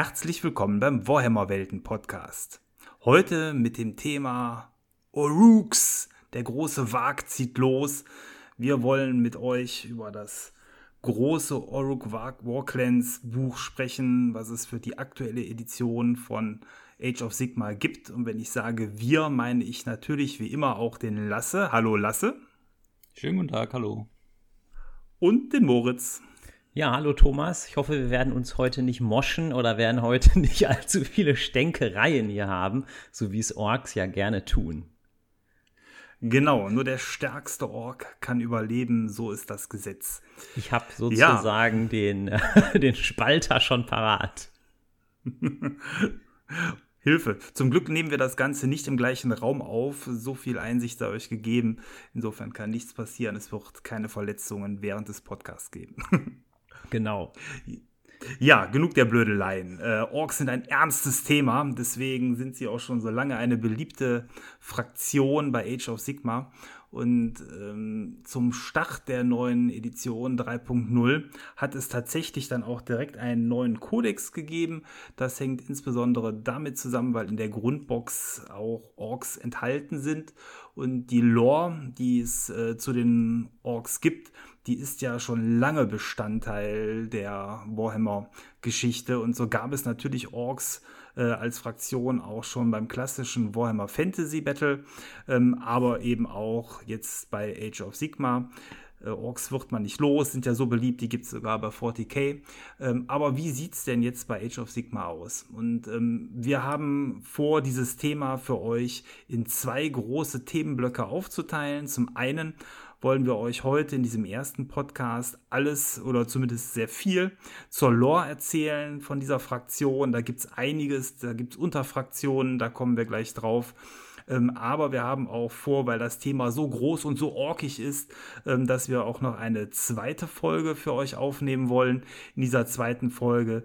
Herzlich willkommen beim Warhammer Welten Podcast. Heute mit dem Thema Orooks. Der große Wag zieht los. Wir wollen mit euch über das große Oruk Warclans Buch sprechen, was es für die aktuelle Edition von Age of Sigma gibt. Und wenn ich sage wir, meine ich natürlich wie immer auch den Lasse. Hallo Lasse. Schönen guten Tag, hallo. Und den Moritz. Ja, hallo Thomas. Ich hoffe, wir werden uns heute nicht moschen oder werden heute nicht allzu viele Stänkereien hier haben, so wie es Orks ja gerne tun. Genau, nur der stärkste Ork kann überleben, so ist das Gesetz. Ich habe sozusagen ja. den, äh, den Spalter schon parat. Hilfe. Zum Glück nehmen wir das Ganze nicht im gleichen Raum auf. So viel Einsicht sei euch gegeben. Insofern kann nichts passieren. Es wird keine Verletzungen während des Podcasts geben. Genau. Ja, genug der Blödeleien. Äh, Orks sind ein ernstes Thema, deswegen sind sie auch schon so lange eine beliebte Fraktion bei Age of Sigma. Und ähm, zum Start der neuen Edition 3.0 hat es tatsächlich dann auch direkt einen neuen Kodex gegeben. Das hängt insbesondere damit zusammen, weil in der Grundbox auch Orks enthalten sind. Und die Lore, die es äh, zu den Orks gibt, die ist ja schon lange Bestandteil der Warhammer-Geschichte. Und so gab es natürlich Orks äh, als Fraktion auch schon beim klassischen Warhammer Fantasy Battle, ähm, aber eben auch jetzt bei Age of Sigma. Äh, Orks wird man nicht los, sind ja so beliebt, die gibt es sogar bei 40k. Ähm, aber wie sieht es denn jetzt bei Age of Sigma aus? Und ähm, wir haben vor, dieses Thema für euch in zwei große Themenblöcke aufzuteilen. Zum einen wollen wir euch heute in diesem ersten Podcast alles oder zumindest sehr viel zur Lore erzählen von dieser Fraktion. Da gibt es einiges, da gibt es Unterfraktionen, da kommen wir gleich drauf. Ähm, aber wir haben auch vor, weil das Thema so groß und so orkig ist, ähm, dass wir auch noch eine zweite Folge für euch aufnehmen wollen. In dieser zweiten Folge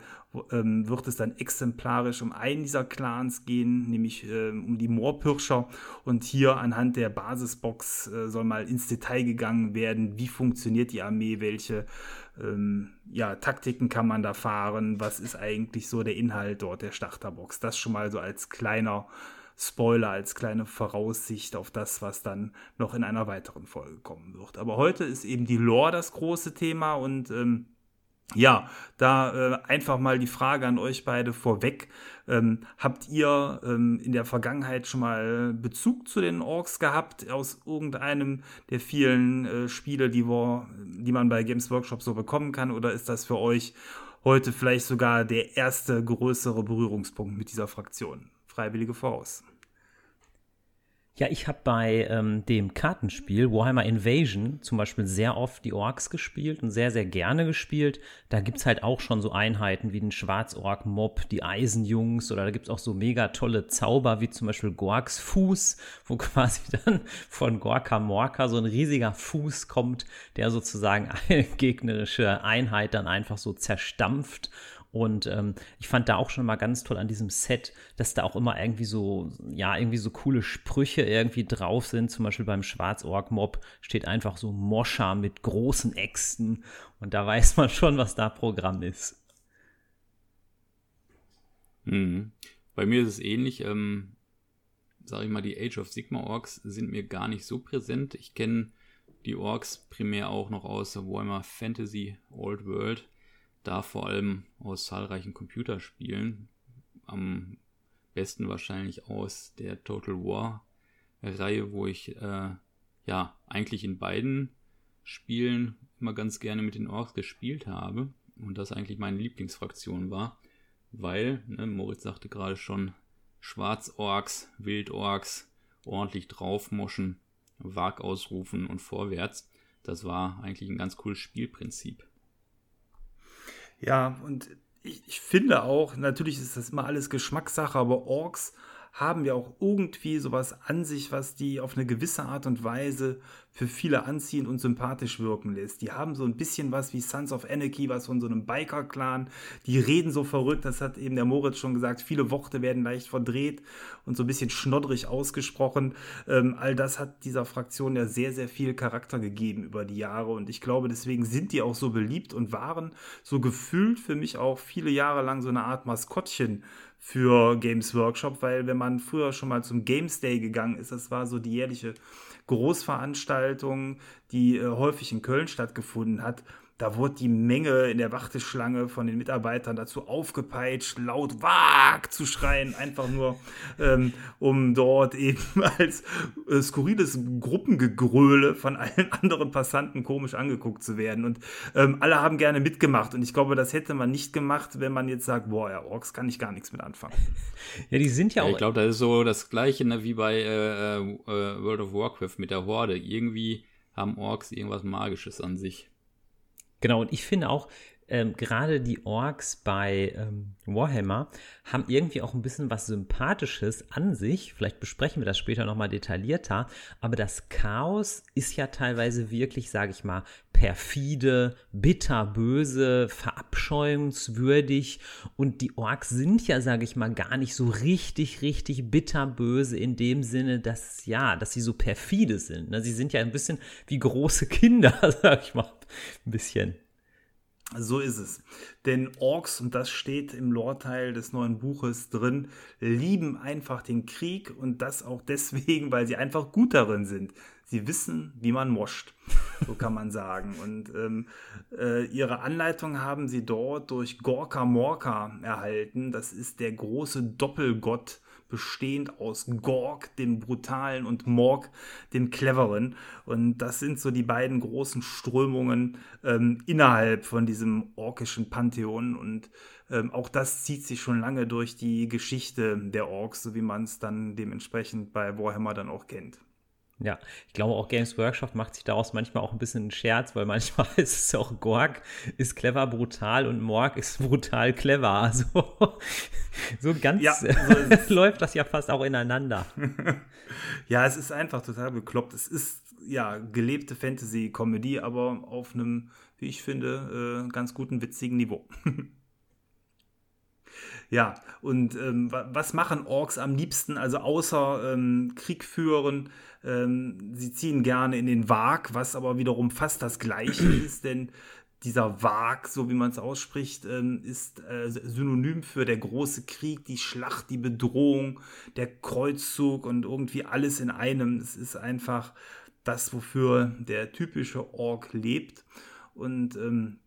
ähm, wird es dann exemplarisch um einen dieser Clans gehen, nämlich ähm, um die Moorpirscher. Und hier anhand der Basisbox äh, soll mal ins Detail gegangen werden, wie funktioniert die Armee, welche ähm, ja, Taktiken kann man da fahren, was ist eigentlich so der Inhalt dort der Starterbox. Das schon mal so als kleiner Spoiler, als kleine Voraussicht auf das, was dann noch in einer weiteren Folge kommen wird. Aber heute ist eben die Lore das große Thema und ähm, ja, da äh, einfach mal die Frage an euch beide vorweg. Ähm, habt ihr ähm, in der Vergangenheit schon mal Bezug zu den Orks gehabt aus irgendeinem der vielen äh, Spiele, die, wo, die man bei Games Workshop so bekommen kann? Oder ist das für euch heute vielleicht sogar der erste größere Berührungspunkt mit dieser Fraktion? Freiwillige voraus. Ja, ich habe bei ähm, dem Kartenspiel Warhammer Invasion zum Beispiel sehr oft die Orks gespielt und sehr, sehr gerne gespielt. Da gibt es halt auch schon so Einheiten wie den Schwarzork-Mob, die Eisenjungs oder da gibt es auch so mega tolle Zauber wie zum Beispiel Gorks Fuß, wo quasi dann von Gorka Morka so ein riesiger Fuß kommt, der sozusagen eine gegnerische Einheit dann einfach so zerstampft und ähm, ich fand da auch schon mal ganz toll an diesem Set, dass da auch immer irgendwie so, ja, irgendwie so coole Sprüche irgendwie drauf sind. Zum Beispiel beim Schwarzorg-Mob steht einfach so Moscha mit großen Äxten. Und da weiß man schon, was da Programm ist. Mhm. Bei mir ist es ähnlich. Ähm, sag ich mal, die Age of Sigma Orks sind mir gar nicht so präsent. Ich kenne die Orks primär auch noch aus Warhammer Fantasy Old World da vor allem aus zahlreichen Computerspielen, am besten wahrscheinlich aus der Total War Reihe, wo ich äh, ja eigentlich in beiden Spielen immer ganz gerne mit den Orks gespielt habe und das eigentlich meine Lieblingsfraktion war, weil, ne, Moritz sagte gerade schon, Schwarzorks, Wildorks, ordentlich draufmoschen, Wag ausrufen und vorwärts. Das war eigentlich ein ganz cooles Spielprinzip. Ja, und ich, ich finde auch, natürlich ist das immer alles Geschmackssache, aber Orks haben ja auch irgendwie sowas an sich, was die auf eine gewisse Art und Weise für viele anziehen und sympathisch wirken lässt. Die haben so ein bisschen was wie Sons of Anarchy, was von so einem Biker-Clan. Die reden so verrückt, das hat eben der Moritz schon gesagt. Viele Worte werden leicht verdreht und so ein bisschen schnoddrig ausgesprochen. Ähm, all das hat dieser Fraktion ja sehr, sehr viel Charakter gegeben über die Jahre und ich glaube, deswegen sind die auch so beliebt und waren so gefühlt für mich auch viele Jahre lang so eine Art Maskottchen für Games Workshop, weil wenn man früher schon mal zum Games Day gegangen ist, das war so die jährliche Großveranstaltung, die äh, häufig in Köln stattgefunden hat, da wurde die Menge in der Warteschlange von den Mitarbeitern dazu aufgepeitscht, laut Wag zu schreien, einfach nur, ähm, um dort eben als äh, skurriles Gruppengegröle von allen anderen Passanten komisch angeguckt zu werden. Und ähm, alle haben gerne mitgemacht. Und ich glaube, das hätte man nicht gemacht, wenn man jetzt sagt, boah, ja, Orks kann ich gar nichts mit anfangen. Ja, die sind ja auch. ich glaube, das ist so das Gleiche ne, wie bei äh, äh, World of Warcraft mit der Horde. Irgendwie haben Orks irgendwas Magisches an sich. Genau, und ich finde auch, ähm, gerade die Orks bei ähm, Warhammer haben irgendwie auch ein bisschen was Sympathisches an sich. Vielleicht besprechen wir das später nochmal detaillierter. Aber das Chaos ist ja teilweise wirklich, sage ich mal, perfide, bitterböse, verabscheuungswürdig. Und die Orks sind ja, sage ich mal, gar nicht so richtig, richtig bitterböse in dem Sinne, dass, ja, dass sie so perfide sind. Ne? Sie sind ja ein bisschen wie große Kinder, sag ich mal. Ein bisschen. So ist es. Denn Orks, und das steht im Lore-Teil des neuen Buches drin, lieben einfach den Krieg und das auch deswegen, weil sie einfach gut darin sind. Sie wissen, wie man moscht, so kann man sagen. Und ähm, äh, ihre Anleitung haben sie dort durch Gorka Morka erhalten. Das ist der große Doppelgott bestehend aus Gorg, dem Brutalen, und Morg, dem Cleveren. Und das sind so die beiden großen Strömungen ähm, innerhalb von diesem orkischen Pantheon. Und ähm, auch das zieht sich schon lange durch die Geschichte der Orks, so wie man es dann dementsprechend bei Warhammer dann auch kennt. Ja, ich glaube auch Games Workshop macht sich daraus manchmal auch ein bisschen einen Scherz, weil manchmal ist es auch Gorg ist clever brutal und Morg ist brutal clever. Also so ganz ja, so läuft das ja fast auch ineinander. ja, es ist einfach total bekloppt. Es ist ja gelebte Fantasy-Comedy, aber auf einem, wie ich finde, äh, ganz guten, witzigen Niveau. Ja, und ähm, was machen Orks am liebsten? Also außer ähm, Krieg führen, ähm, sie ziehen gerne in den Wag, was aber wiederum fast das gleiche ist, denn dieser Wag, so wie man es ausspricht, ähm, ist äh, synonym für der große Krieg, die Schlacht, die Bedrohung, der Kreuzzug und irgendwie alles in einem. Es ist einfach das, wofür der typische Ork lebt. Und ähm,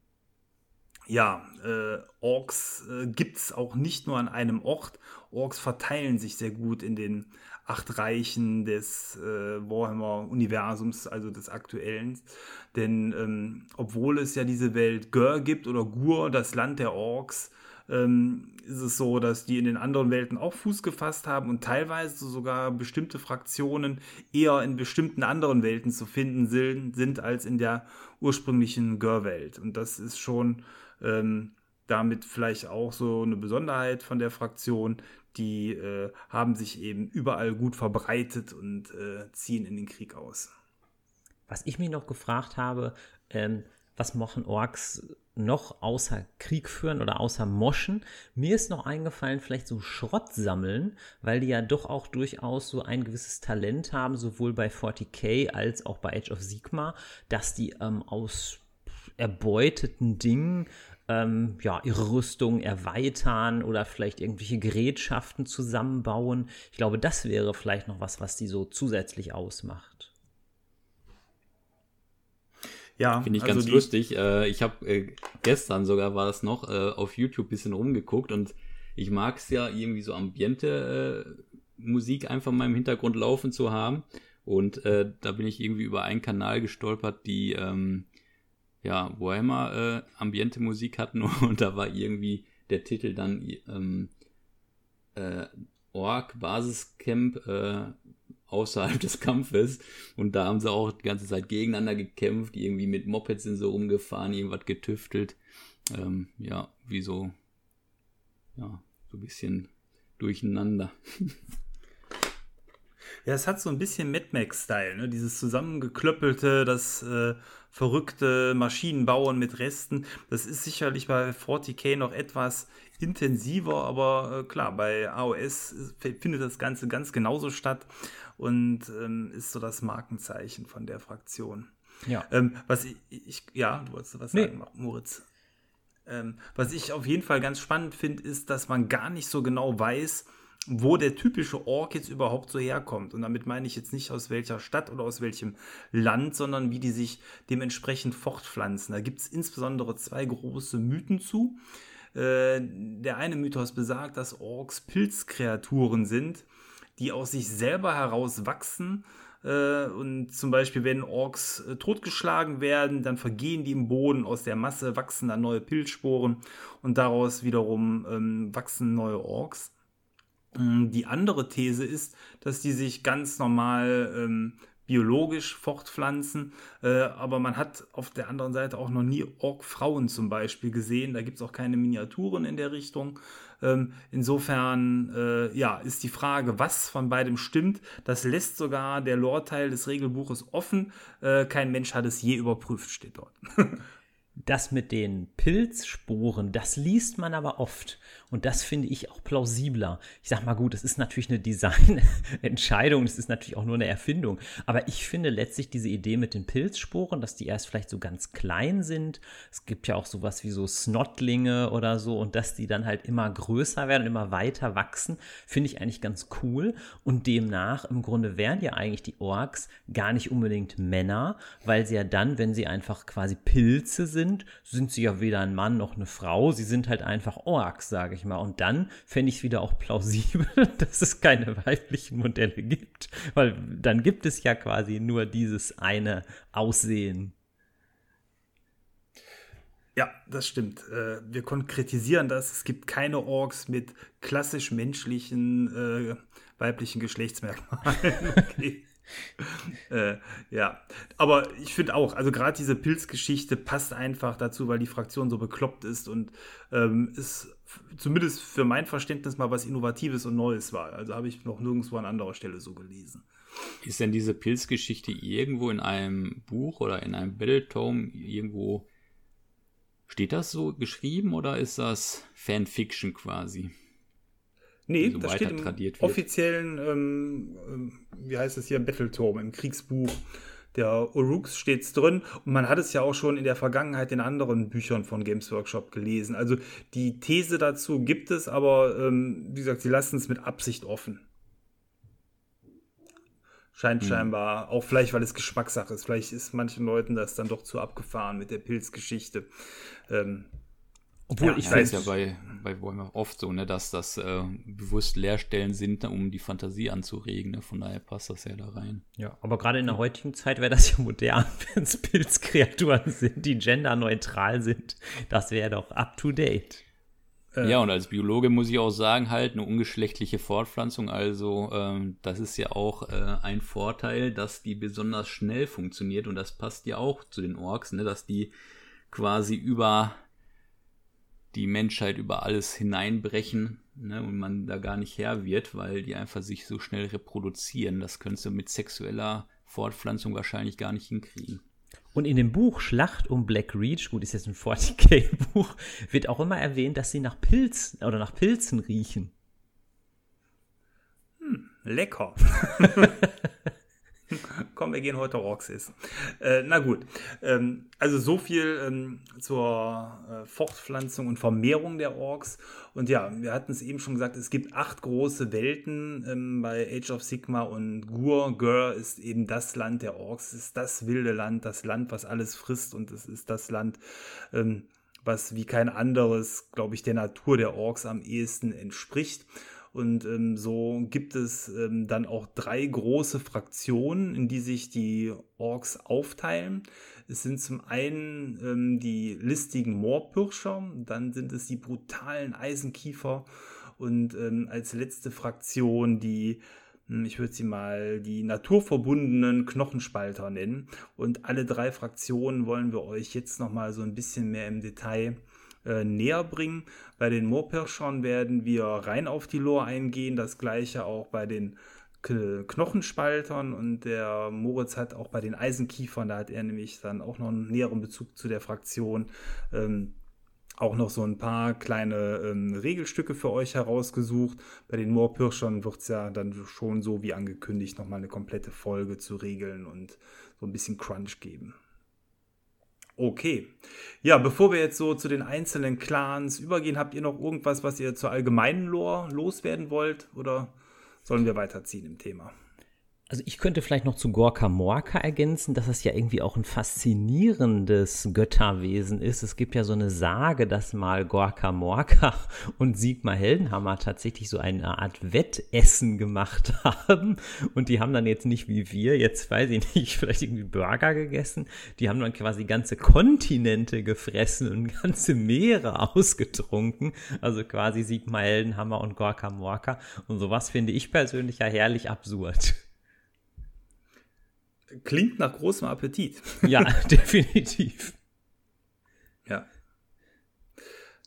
ja, äh, Orks äh, gibt es auch nicht nur an einem Ort. Orks verteilen sich sehr gut in den acht Reichen des äh, Warhammer-Universums, also des aktuellen. Denn ähm, obwohl es ja diese Welt Gur gibt oder Gur, das Land der Orks, ähm, ist es so, dass die in den anderen Welten auch Fuß gefasst haben und teilweise sogar bestimmte Fraktionen eher in bestimmten anderen Welten zu finden sind, als in der ursprünglichen Gur-Welt. Und das ist schon ähm, damit vielleicht auch so eine Besonderheit von der Fraktion, die äh, haben sich eben überall gut verbreitet und äh, ziehen in den Krieg aus. Was ich mich noch gefragt habe, ähm, was machen Orks noch außer Krieg führen oder außer Moschen? Mir ist noch eingefallen, vielleicht so Schrott sammeln, weil die ja doch auch durchaus so ein gewisses Talent haben, sowohl bei 40k als auch bei Age of Sigma, dass die ähm, aus erbeuteten Dingen ähm, ja, ihre Rüstung erweitern oder vielleicht irgendwelche Gerätschaften zusammenbauen. Ich glaube, das wäre vielleicht noch was, was die so zusätzlich ausmacht. Ja, finde ich also ganz lustig. Äh, ich habe äh, gestern sogar war das noch äh, auf YouTube ein bisschen rumgeguckt und ich mag es ja irgendwie so Ambiente äh, Musik einfach mal im Hintergrund laufen zu haben. Und äh, da bin ich irgendwie über einen Kanal gestolpert, die ähm, ja, Warhammer äh, Ambiente Musik hatten und da war irgendwie der Titel dann ähm, äh, Ork Basiscamp äh, außerhalb des Kampfes und da haben sie auch die ganze Zeit gegeneinander gekämpft, irgendwie mit Mopeds sind so rumgefahren, irgendwas getüftelt. Ähm, ja, wie so, ja, so ein bisschen durcheinander. Ja, es hat so ein bisschen Mad Max-Style, ne? Dieses zusammengeklöppelte, das äh, verrückte Maschinenbauen mit Resten. Das ist sicherlich bei 40k noch etwas intensiver, aber äh, klar, bei AOS findet das Ganze ganz genauso statt und ähm, ist so das Markenzeichen von der Fraktion. Ja. Ähm, was ich, ich, ja, du wolltest was nee. sagen, Moritz. Ähm, was ich auf jeden Fall ganz spannend finde, ist, dass man gar nicht so genau weiß, wo der typische Ork jetzt überhaupt so herkommt. Und damit meine ich jetzt nicht aus welcher Stadt oder aus welchem Land, sondern wie die sich dementsprechend fortpflanzen. Da gibt es insbesondere zwei große Mythen zu. Äh, der eine Mythos besagt, dass Orks Pilzkreaturen sind, die aus sich selber heraus wachsen. Äh, und zum Beispiel, wenn Orks äh, totgeschlagen werden, dann vergehen die im Boden, aus der Masse wachsen dann neue Pilzsporen und daraus wiederum ähm, wachsen neue Orks. Ähm, die andere These ist, dass die sich ganz normal ähm, biologisch fortpflanzen, äh, aber man hat auf der anderen Seite auch noch nie Ork-Frauen zum Beispiel gesehen. Da gibt es auch keine Miniaturen in der Richtung. Ähm, insofern äh, ja, ist die Frage, was von beidem stimmt. Das lässt sogar der Lore-Teil des Regelbuches offen. Äh, kein Mensch hat es je überprüft, steht dort. Das mit den Pilzsporen, das liest man aber oft. Und das finde ich auch plausibler. Ich sag mal gut, es ist natürlich eine Designentscheidung, es ist natürlich auch nur eine Erfindung. Aber ich finde letztlich diese Idee mit den Pilzsporen, dass die erst vielleicht so ganz klein sind. Es gibt ja auch sowas wie so Snotlinge oder so und dass die dann halt immer größer werden immer weiter wachsen, finde ich eigentlich ganz cool. Und demnach im Grunde wären ja eigentlich die Orks gar nicht unbedingt Männer, weil sie ja dann, wenn sie einfach quasi Pilze sind, sind sie ja weder ein Mann noch eine Frau. Sie sind halt einfach Orks, sage ich mal. Und dann fände ich es wieder auch plausibel, dass es keine weiblichen Modelle gibt, weil dann gibt es ja quasi nur dieses eine Aussehen. Ja, das stimmt. Äh, wir konkretisieren das. Es gibt keine Orks mit klassisch menschlichen äh, weiblichen Geschlechtsmerkmalen. Okay. Äh, ja, aber ich finde auch, also gerade diese Pilzgeschichte passt einfach dazu, weil die Fraktion so bekloppt ist und ähm, ist zumindest für mein Verständnis mal was Innovatives und Neues war. Also habe ich noch nirgendwo an anderer Stelle so gelesen. Ist denn diese Pilzgeschichte irgendwo in einem Buch oder in einem Battletome irgendwo steht das so geschrieben oder ist das Fanfiction quasi? Nee, so das steht im offiziellen, ähm, ähm, wie heißt es hier, Battleturm, im Kriegsbuch der Uruks steht es drin und man hat es ja auch schon in der Vergangenheit in anderen Büchern von Games Workshop gelesen. Also die These dazu gibt es, aber ähm, wie gesagt, sie lassen es mit Absicht offen. Scheint hm. scheinbar, auch vielleicht, weil es Geschmackssache ist. Vielleicht ist manchen Leuten das dann doch zu abgefahren mit der Pilzgeschichte. Ähm, obwohl ja, ich weiß ja bei, bei Warhammer oft so, ne, dass das äh, bewusst Leerstellen sind, ne, um die Fantasie anzuregen. Ne? Von daher passt das ja da rein. Ja, aber gerade in der heutigen Zeit wäre das ja modern, wenn es Pilzkreaturen sind, die genderneutral sind. Das wäre doch up to date. Äh, ja, und als Biologe muss ich auch sagen, halt eine ungeschlechtliche Fortpflanzung, also ähm, das ist ja auch äh, ein Vorteil, dass die besonders schnell funktioniert und das passt ja auch zu den Orks, ne, dass die quasi über die Menschheit über alles hineinbrechen ne, und man da gar nicht her wird, weil die einfach sich so schnell reproduzieren. Das könntest du mit sexueller Fortpflanzung wahrscheinlich gar nicht hinkriegen. Und in dem Buch Schlacht um Black Reach, gut, ist jetzt ein 40k-Buch, wird auch immer erwähnt, dass sie nach Pilzen oder nach Pilzen riechen. Hm, lecker. Komm, wir gehen heute Rocks essen. Äh, na gut, ähm, also so viel ähm, zur äh, Fortpflanzung und Vermehrung der Orks. Und ja, wir hatten es eben schon gesagt, es gibt acht große Welten ähm, bei Age of Sigma und Gur. Gur ist eben das Land der Orks, ist das wilde Land, das Land, was alles frisst und es ist das Land, ähm, was wie kein anderes, glaube ich, der Natur der Orks am ehesten entspricht. Und ähm, so gibt es ähm, dann auch drei große Fraktionen, in die sich die Orks aufteilen. Es sind zum einen ähm, die listigen Moorpirscher, dann sind es die brutalen Eisenkiefer und ähm, als letzte Fraktion die hm, ich würde sie mal die naturverbundenen Knochenspalter nennen. Und alle drei Fraktionen wollen wir euch jetzt nochmal so ein bisschen mehr im Detail äh, näher bringen. Bei den Moorpirschern werden wir rein auf die Lore eingehen, das gleiche auch bei den Knochenspaltern und der Moritz hat auch bei den Eisenkiefern, da hat er nämlich dann auch noch einen näheren Bezug zu der Fraktion, ähm, auch noch so ein paar kleine ähm, Regelstücke für euch herausgesucht. Bei den Moorpirschern wird es ja dann schon so wie angekündigt nochmal eine komplette Folge zu Regeln und so ein bisschen Crunch geben. Okay. Ja, bevor wir jetzt so zu den einzelnen Clans übergehen, habt ihr noch irgendwas, was ihr zur allgemeinen Lore loswerden wollt? Oder sollen wir weiterziehen im Thema? Also ich könnte vielleicht noch zu Gorka Morka ergänzen, dass es ja irgendwie auch ein faszinierendes Götterwesen ist. Es gibt ja so eine Sage, dass mal Gorka Morka und Sigmar Heldenhammer tatsächlich so eine Art Wettessen gemacht haben. Und die haben dann jetzt nicht wie wir, jetzt weiß ich nicht, vielleicht irgendwie Burger gegessen. Die haben dann quasi ganze Kontinente gefressen und ganze Meere ausgetrunken. Also quasi Sigmar Heldenhammer und Gorka Morka. Und sowas finde ich persönlich ja herrlich absurd. Klingt nach großem Appetit. Ja, definitiv. Ja.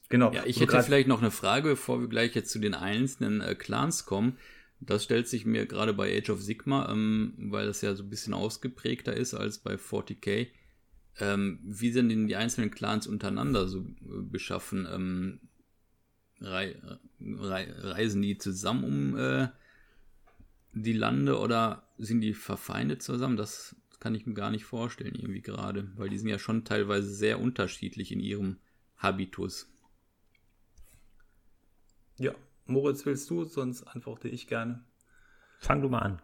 Genau. Ja, ich hätte vielleicht noch eine Frage, bevor wir gleich jetzt zu den einzelnen äh, Clans kommen. Das stellt sich mir gerade bei Age of Sigma, ähm, weil das ja so ein bisschen ausgeprägter ist als bei 40k. Ähm, wie sind denn die einzelnen Clans untereinander so äh, beschaffen? Ähm, rei rei reisen die zusammen um äh, die Lande oder sind die verfeindet zusammen? Das kann ich mir gar nicht vorstellen, irgendwie gerade, weil die sind ja schon teilweise sehr unterschiedlich in ihrem Habitus. Ja, Moritz, willst du? Sonst antworte ich gerne. Fang du mal an.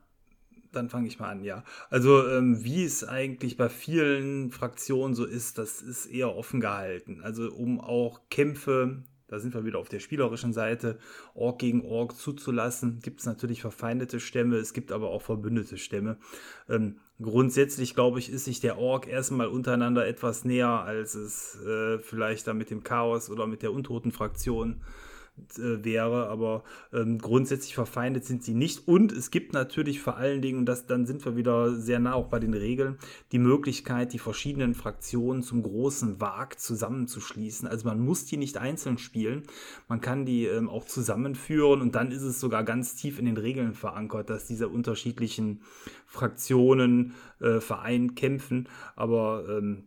Dann fange ich mal an, ja. Also, ähm, wie es eigentlich bei vielen Fraktionen so ist, das ist eher offen gehalten. Also, um auch Kämpfe da sind wir wieder auf der spielerischen Seite, Ork gegen Ork zuzulassen. Gibt es natürlich verfeindete Stämme, es gibt aber auch verbündete Stämme. Ähm, grundsätzlich, glaube ich, ist sich der Ork erstmal untereinander etwas näher, als es äh, vielleicht da mit dem Chaos oder mit der untoten Fraktion äh, wäre, aber ähm, grundsätzlich verfeindet sind sie nicht. Und es gibt natürlich vor allen Dingen, und das, dann sind wir wieder sehr nah auch bei den Regeln, die Möglichkeit, die verschiedenen Fraktionen zum großen Wag zusammenzuschließen. Also man muss die nicht einzeln spielen, man kann die ähm, auch zusammenführen und dann ist es sogar ganz tief in den Regeln verankert, dass diese unterschiedlichen Fraktionen äh, vereint kämpfen. Aber ähm,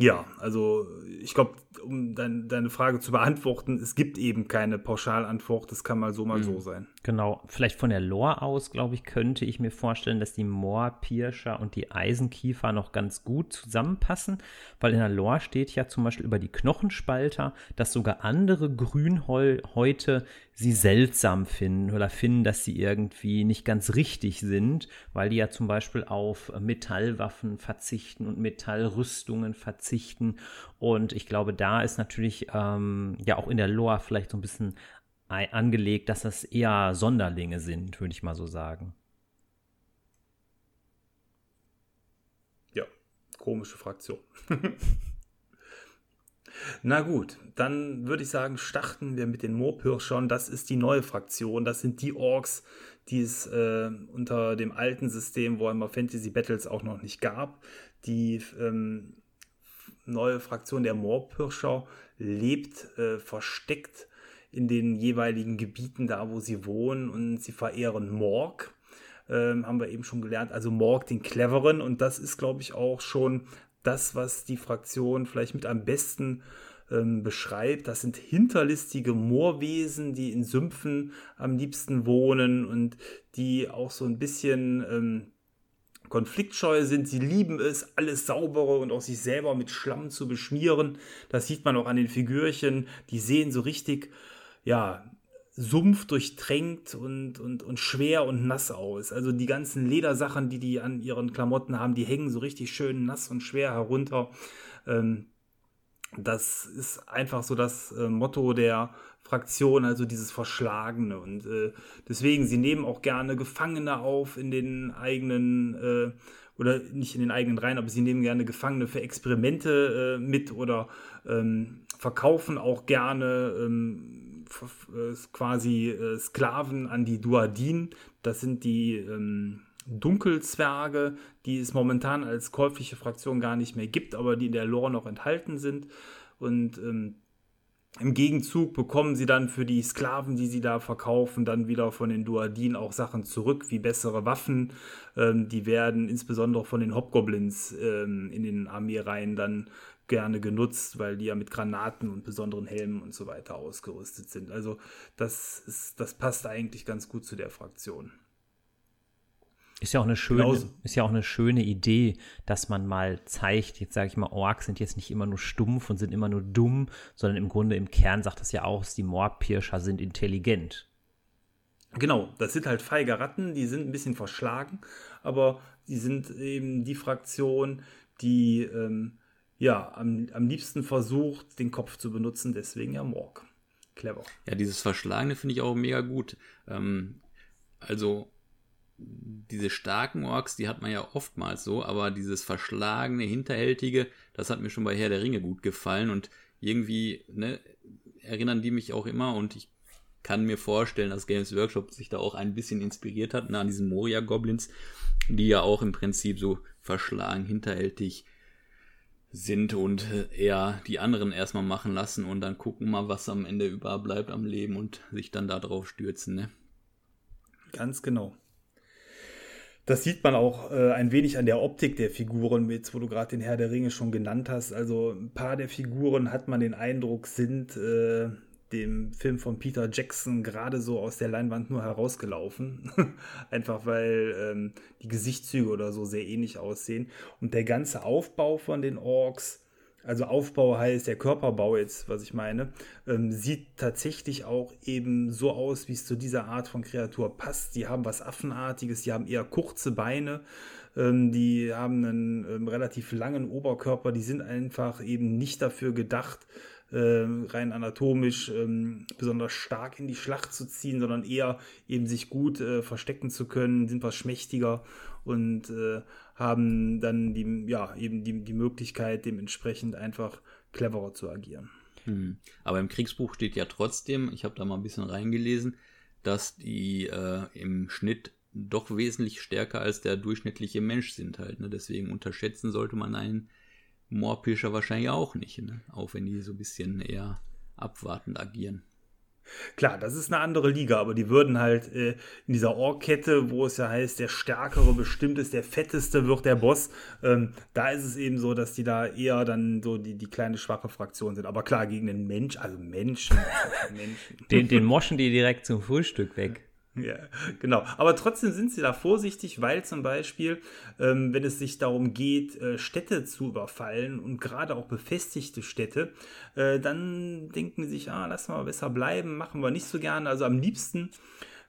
ja, also ich glaube, um dein, deine Frage zu beantworten, es gibt eben keine Pauschalantwort, es kann mal so, mal mhm. so sein. Genau, vielleicht von der Lore aus, glaube ich, könnte ich mir vorstellen, dass die Moorpirscher und die Eisenkiefer noch ganz gut zusammenpassen, weil in der Lore steht ja zum Beispiel über die Knochenspalter, dass sogar andere Grünhäute sie seltsam finden oder finden, dass sie irgendwie nicht ganz richtig sind, weil die ja zum Beispiel auf Metallwaffen verzichten und Metallrüstungen verzichten. Und ich glaube, da ist natürlich ähm, ja auch in der Lore vielleicht so ein bisschen angelegt, dass das eher Sonderlinge sind, würde ich mal so sagen. Ja, komische Fraktion. Na gut, dann würde ich sagen, starten wir mit den Moorpirschern. Das ist die neue Fraktion. Das sind die Orks, die es äh, unter dem alten System Warhammer Fantasy Battles auch noch nicht gab. Die ähm, neue Fraktion der Moorpirscher lebt äh, versteckt in den jeweiligen Gebieten da, wo sie wohnen und sie verehren Morg. Ähm, haben wir eben schon gelernt, also Morg den Cleveren und das ist, glaube ich, auch schon das, was die Fraktion vielleicht mit am besten ähm, beschreibt. Das sind hinterlistige Moorwesen, die in Sümpfen am liebsten wohnen und die auch so ein bisschen ähm, konfliktscheu sind. Sie lieben es, alles saubere und auch sich selber mit Schlamm zu beschmieren. Das sieht man auch an den Figürchen. Die sehen so richtig, ja, Sumpf durchtränkt und, und, und schwer und nass aus. Also die ganzen Ledersachen, die die an ihren Klamotten haben, die hängen so richtig schön nass und schwer herunter. Ähm, das ist einfach so das äh, Motto der Fraktion, also dieses Verschlagene. Und äh, deswegen, sie nehmen auch gerne Gefangene auf in den eigenen, äh, oder nicht in den eigenen Reihen, aber sie nehmen gerne Gefangene für Experimente äh, mit oder ähm, verkaufen auch gerne ähm, äh, quasi äh, Sklaven an die Duadin. Das sind die ähm, Dunkelzwerge, die es momentan als käufliche Fraktion gar nicht mehr gibt, aber die in der Lore noch enthalten sind. Und ähm, im Gegenzug bekommen sie dann für die Sklaven, die sie da verkaufen, dann wieder von den Duadin auch Sachen zurück, wie bessere Waffen. Ähm, die werden insbesondere von den Hobgoblins ähm, in den Armeereihen dann gerne genutzt, weil die ja mit Granaten und besonderen Helmen und so weiter ausgerüstet sind. Also das, ist, das passt eigentlich ganz gut zu der Fraktion. Ist ja auch eine schöne, ist ja auch eine schöne Idee, dass man mal zeigt, jetzt sage ich mal, Orks sind jetzt nicht immer nur stumpf und sind immer nur dumm, sondern im Grunde im Kern sagt das ja auch, die Moorpirscher sind intelligent. Genau, das sind halt feige Ratten, die sind ein bisschen verschlagen, aber die sind eben die Fraktion, die ähm, ja, am, am liebsten versucht, den Kopf zu benutzen, deswegen ja Morg. Clever. Ja, dieses Verschlagene finde ich auch mega gut. Ähm, also, diese starken Orks, die hat man ja oftmals so, aber dieses verschlagene, hinterhältige, das hat mir schon bei Herr der Ringe gut gefallen und irgendwie ne, erinnern die mich auch immer und ich kann mir vorstellen, dass Games Workshop sich da auch ein bisschen inspiriert hat ne, an diesen Moria-Goblins, die ja auch im Prinzip so verschlagen, hinterhältig sind und eher die anderen erstmal machen lassen und dann gucken mal, was am Ende überbleibt am Leben und sich dann da drauf stürzen. Ne? Ganz genau. Das sieht man auch äh, ein wenig an der Optik der Figuren, jetzt wo du gerade den Herr der Ringe schon genannt hast. Also ein paar der Figuren hat man den Eindruck, sind äh, dem Film von Peter Jackson gerade so aus der Leinwand nur herausgelaufen. Einfach weil ähm, die Gesichtszüge oder so sehr ähnlich aussehen. Und der ganze Aufbau von den Orks, also Aufbau heißt der Körperbau jetzt, was ich meine, ähm, sieht tatsächlich auch eben so aus, wie es zu dieser Art von Kreatur passt. Die haben was Affenartiges, die haben eher kurze Beine, ähm, die haben einen ähm, relativ langen Oberkörper, die sind einfach eben nicht dafür gedacht, rein anatomisch ähm, besonders stark in die Schlacht zu ziehen, sondern eher eben sich gut äh, verstecken zu können, sind was schmächtiger und äh, haben dann die, ja, eben die, die Möglichkeit, dementsprechend einfach cleverer zu agieren. Hm. Aber im Kriegsbuch steht ja trotzdem, ich habe da mal ein bisschen reingelesen, dass die äh, im Schnitt doch wesentlich stärker als der durchschnittliche Mensch sind halt. Ne? Deswegen unterschätzen sollte man einen Moorpischer wahrscheinlich auch nicht, ne? auch wenn die so ein bisschen eher abwartend agieren. Klar, das ist eine andere Liga, aber die würden halt äh, in dieser Ork-Kette, wo es ja heißt, der Stärkere bestimmt ist, der Fetteste wird der Boss, ähm, da ist es eben so, dass die da eher dann so die, die kleine schwache Fraktion sind. Aber klar, gegen den Mensch, also Menschen. Menschen. Den, den moschen die direkt zum Frühstück weg. Ja, genau. Aber trotzdem sind sie da vorsichtig, weil zum Beispiel, ähm, wenn es sich darum geht, äh, Städte zu überfallen und gerade auch befestigte Städte, äh, dann denken sie sich, ah, lassen wir besser bleiben, machen wir nicht so gerne. Also am liebsten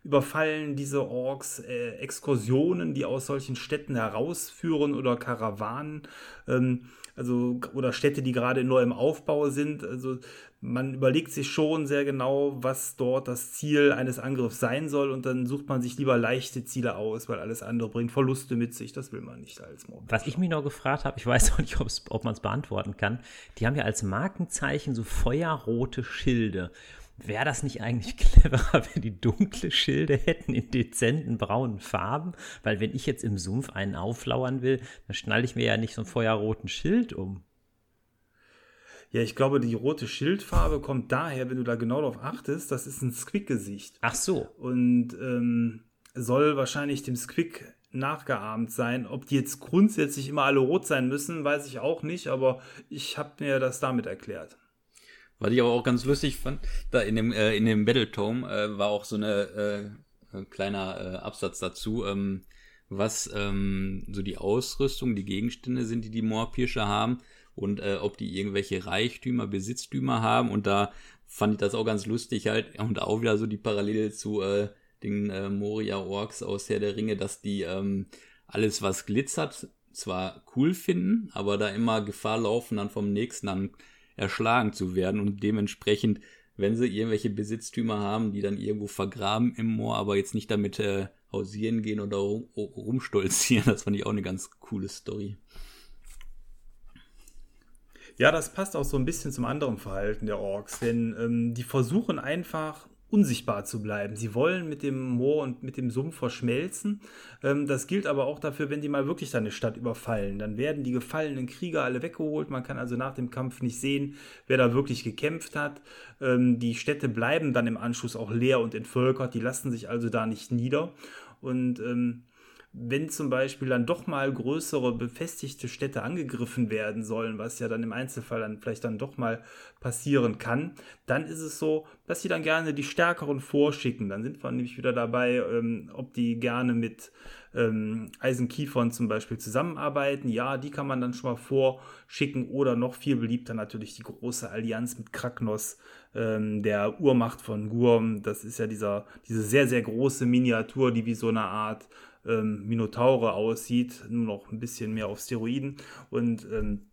überfallen diese Orks äh, Exkursionen, die aus solchen Städten herausführen oder Karawanen. Ähm, also oder Städte, die gerade in neuem Aufbau sind. Also man überlegt sich schon sehr genau, was dort das Ziel eines Angriffs sein soll und dann sucht man sich lieber leichte Ziele aus, weil alles andere bringt Verluste mit sich. Das will man nicht als Mob. Was ich mich noch gefragt habe, ich weiß auch nicht, ob man es beantworten kann. Die haben ja als Markenzeichen so feuerrote Schilde. Wäre das nicht eigentlich cleverer, wenn die dunkle Schilde hätten in dezenten braunen Farben? Weil wenn ich jetzt im Sumpf einen auflauern will, dann schnalle ich mir ja nicht so einen feuerroten Schild um. Ja, ich glaube, die rote Schildfarbe kommt daher, wenn du da genau darauf achtest, das ist ein Squick-Gesicht. Ach so. Und ähm, soll wahrscheinlich dem Squick nachgeahmt sein. Ob die jetzt grundsätzlich immer alle rot sein müssen, weiß ich auch nicht, aber ich habe mir das damit erklärt. Was ich aber auch ganz lustig fand, da in dem, äh, in dem Battletome äh, war auch so eine äh, ein kleiner äh, Absatz dazu, ähm, was ähm, so die Ausrüstung, die Gegenstände sind, die die Moorpirscher haben und äh, ob die irgendwelche Reichtümer, Besitztümer haben. Und da fand ich das auch ganz lustig halt und auch wieder so die Parallele zu äh, den äh, Moria Orks aus Herr der Ringe, dass die ähm, alles was glitzert zwar cool finden, aber da immer Gefahr laufen, dann vom nächsten dann erschlagen zu werden und dementsprechend, wenn sie irgendwelche Besitztümer haben, die dann irgendwo vergraben im Moor, aber jetzt nicht damit äh, hausieren gehen oder rum, rumstolzieren, das fand ich auch eine ganz coole Story. Ja, das passt auch so ein bisschen zum anderen Verhalten der Orks, denn ähm, die versuchen einfach unsichtbar zu bleiben. Sie wollen mit dem Moor und mit dem Sumpf verschmelzen. Ähm, das gilt aber auch dafür, wenn die mal wirklich eine Stadt überfallen. Dann werden die gefallenen Krieger alle weggeholt. Man kann also nach dem Kampf nicht sehen, wer da wirklich gekämpft hat. Ähm, die Städte bleiben dann im Anschluss auch leer und entvölkert. Die lassen sich also da nicht nieder. Und ähm, wenn zum Beispiel dann doch mal größere befestigte Städte angegriffen werden sollen, was ja dann im Einzelfall dann vielleicht dann doch mal passieren kann, dann ist es so, dass sie dann gerne die Stärkeren vorschicken. Dann sind wir nämlich wieder dabei, ähm, ob die gerne mit ähm, Eisenkiefern zum Beispiel zusammenarbeiten. Ja, die kann man dann schon mal vorschicken oder noch viel beliebter natürlich die große Allianz mit Kraknos, ähm, der Urmacht von Gurm. Das ist ja dieser, diese sehr, sehr große Miniatur, die wie so eine Art ähm, Minotaure aussieht, nur noch ein bisschen mehr auf Steroiden. Und ähm,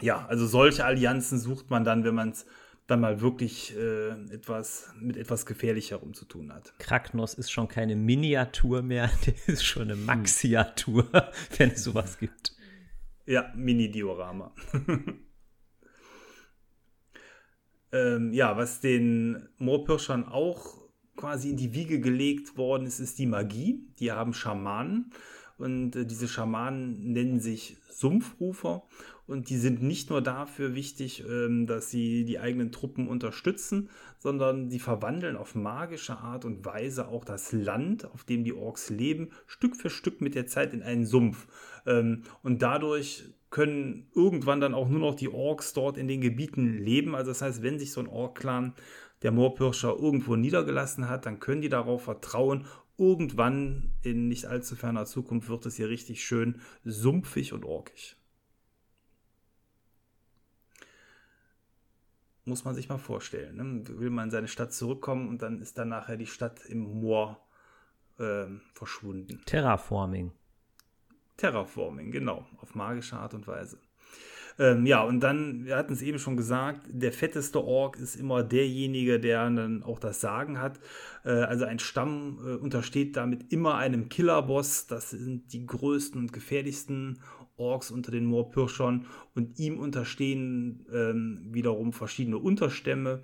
ja, also solche Allianzen sucht man dann, wenn man es dann mal wirklich äh, etwas mit etwas gefährlicherem zu tun hat. Kraknos ist schon keine Miniatur mehr, der ist schon eine Maxiatur, wenn es sowas gibt. Ja, Mini-Diorama. ähm, ja, was den Moorpirschern auch quasi in die Wiege gelegt worden ist, ist die Magie. Die haben Schamanen und äh, diese Schamanen nennen sich Sumpfrufer und die sind nicht nur dafür wichtig, ähm, dass sie die eigenen Truppen unterstützen, sondern sie verwandeln auf magische Art und Weise auch das Land, auf dem die Orks leben, Stück für Stück mit der Zeit in einen Sumpf. Ähm, und dadurch können irgendwann dann auch nur noch die Orks dort in den Gebieten leben. Also das heißt, wenn sich so ein Ork-Clan der Moorpirscher irgendwo niedergelassen hat, dann können die darauf vertrauen, irgendwann in nicht allzu ferner Zukunft wird es hier richtig schön sumpfig und orkig. Muss man sich mal vorstellen. Ne? Will man in seine Stadt zurückkommen und dann ist dann nachher die Stadt im Moor äh, verschwunden. Terraforming. Terraforming, genau, auf magische Art und Weise. Ähm, ja, und dann, wir hatten es eben schon gesagt, der fetteste Ork ist immer derjenige, der dann auch das Sagen hat. Äh, also ein Stamm äh, untersteht damit immer einem Killerboss. Das sind die größten und gefährlichsten Orks unter den Moorpirschern und ihm unterstehen ähm, wiederum verschiedene Unterstämme,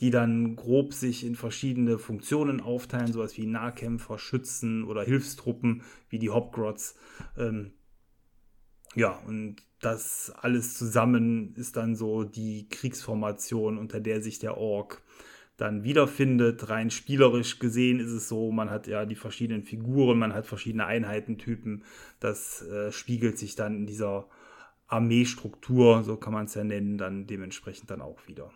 die dann grob sich in verschiedene Funktionen aufteilen, sowas wie Nahkämpfer, Schützen oder Hilfstruppen wie die Hobgrots. Ähm, ja, und das alles zusammen ist dann so die Kriegsformation, unter der sich der Ork dann wiederfindet. Rein spielerisch gesehen ist es so, man hat ja die verschiedenen Figuren, man hat verschiedene Einheitentypen. Das äh, spiegelt sich dann in dieser Armeestruktur, so kann man es ja nennen, dann dementsprechend dann auch wieder.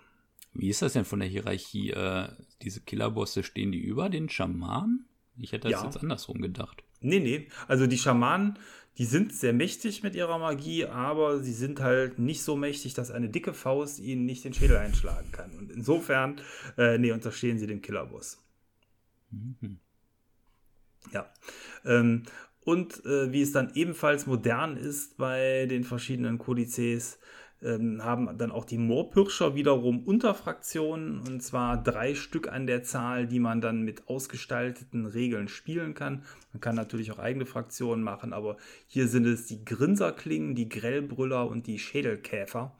Wie ist das denn von der Hierarchie? Äh, diese Killerbosse, stehen die über den Schamanen? Ich hätte das ja. jetzt andersrum gedacht. Nee, nee. Also die Schamanen, die sind sehr mächtig mit ihrer Magie, aber sie sind halt nicht so mächtig, dass eine dicke Faust ihnen nicht den Schädel einschlagen kann. Und insofern, äh, nee, unterstehen sie dem Killerboss. Mhm. Ja. Ähm, und äh, wie es dann ebenfalls modern ist bei den verschiedenen Kodizes, ähm, haben dann auch die Moorpirscher wiederum Unterfraktionen und zwar drei Stück an der Zahl, die man dann mit ausgestalteten Regeln spielen kann. Man kann natürlich auch eigene Fraktionen machen, aber hier sind es die Grinserklingen, die Grellbrüller und die Schädelkäfer.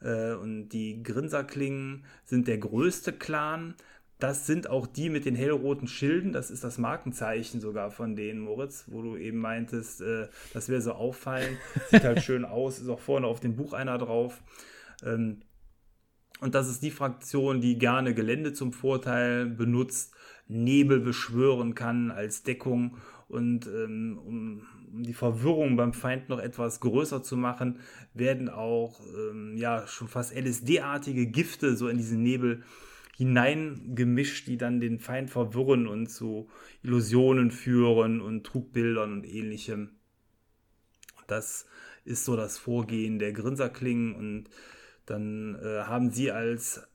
Äh, und die Grinserklingen sind der größte Clan, das sind auch die mit den hellroten Schilden. Das ist das Markenzeichen sogar von denen, Moritz, wo du eben meintest, äh, das wäre so auffallend. Sieht halt schön aus, ist auch vorne auf dem Buch einer drauf. Ähm, und das ist die Fraktion, die gerne Gelände zum Vorteil benutzt, Nebel beschwören kann als Deckung und ähm, um, um, die Verwirrung beim Feind noch etwas größer zu machen, werden auch ähm, ja schon fast LSD-artige Gifte so in diesen Nebel hineingemischt, die dann den Feind verwirren und zu Illusionen führen und Trugbildern und ähnlichem. Das ist so das Vorgehen der Grinserklingen und dann äh, haben sie als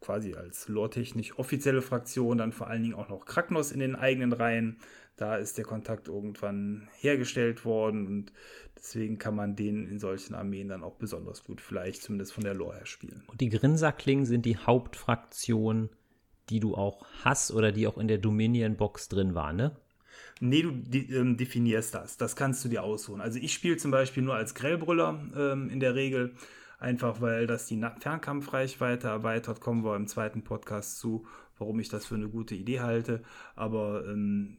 quasi als lore-technisch offizielle Fraktion dann vor allen Dingen auch noch Kraknos in den eigenen Reihen. Da ist der Kontakt irgendwann hergestellt worden und deswegen kann man den in solchen Armeen dann auch besonders gut vielleicht zumindest von der Lore her spielen. Und die Grinserklingen sind die Hauptfraktion, die du auch hast oder die auch in der Dominion-Box drin war, ne? Nee, du ähm, definierst das. Das kannst du dir aussuchen. Also ich spiele zum Beispiel nur als Grellbrüller ähm, in der Regel einfach weil das die Fernkampfreichweite erweitert, kommen wir im zweiten Podcast zu, warum ich das für eine gute Idee halte, aber ähm,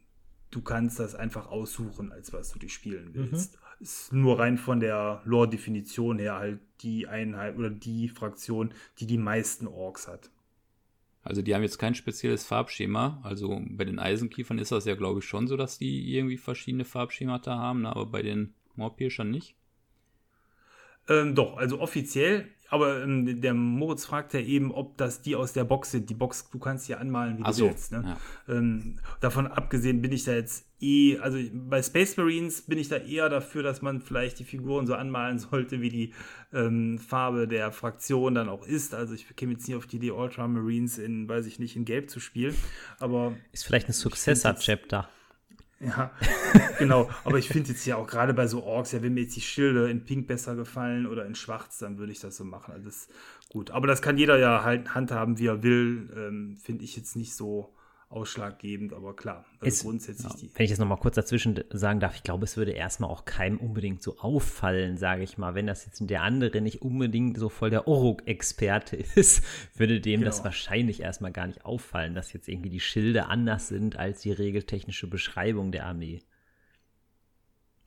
du kannst das einfach aussuchen, als was du dich spielen willst. Mhm. Ist nur rein von der Lore-Definition her halt die Einheit oder die Fraktion, die die meisten Orks hat. Also die haben jetzt kein spezielles Farbschema. Also bei den Eisenkiefern ist das ja, glaube ich, schon so, dass die irgendwie verschiedene Farbschemata haben, ne? aber bei den Moorpirschern nicht. Ähm, doch, also offiziell aber ähm, der Moritz fragt ja eben, ob das die aus der Box sind. Die Box, du kannst hier anmalen, wie Ach du so, willst. Ne? Ja. Ähm, davon abgesehen bin ich da jetzt eh, also bei Space Marines bin ich da eher dafür, dass man vielleicht die Figuren so anmalen sollte, wie die ähm, Farbe der Fraktion dann auch ist. Also ich käme jetzt nie auf die Idee, Ultramarines in, weiß ich nicht, in Gelb zu spielen. Aber ist vielleicht ein Successor-Chapter. Ja, genau. Aber ich finde jetzt ja auch gerade bei so Orks, ja, wenn mir jetzt die Schilde in Pink besser gefallen oder in Schwarz, dann würde ich das so machen. Das gut. Aber das kann jeder ja halt handhaben, wie er will. Ähm, finde ich jetzt nicht so ausschlaggebend, aber klar, also es, grundsätzlich ja, die. Wenn ich jetzt nochmal kurz dazwischen sagen darf, ich glaube, es würde erstmal auch keinem unbedingt so auffallen, sage ich mal. Wenn das jetzt der andere nicht unbedingt so voll der Oruk-Experte ist, würde dem genau. das wahrscheinlich erstmal gar nicht auffallen, dass jetzt irgendwie die Schilde anders sind als die regeltechnische Beschreibung der Armee.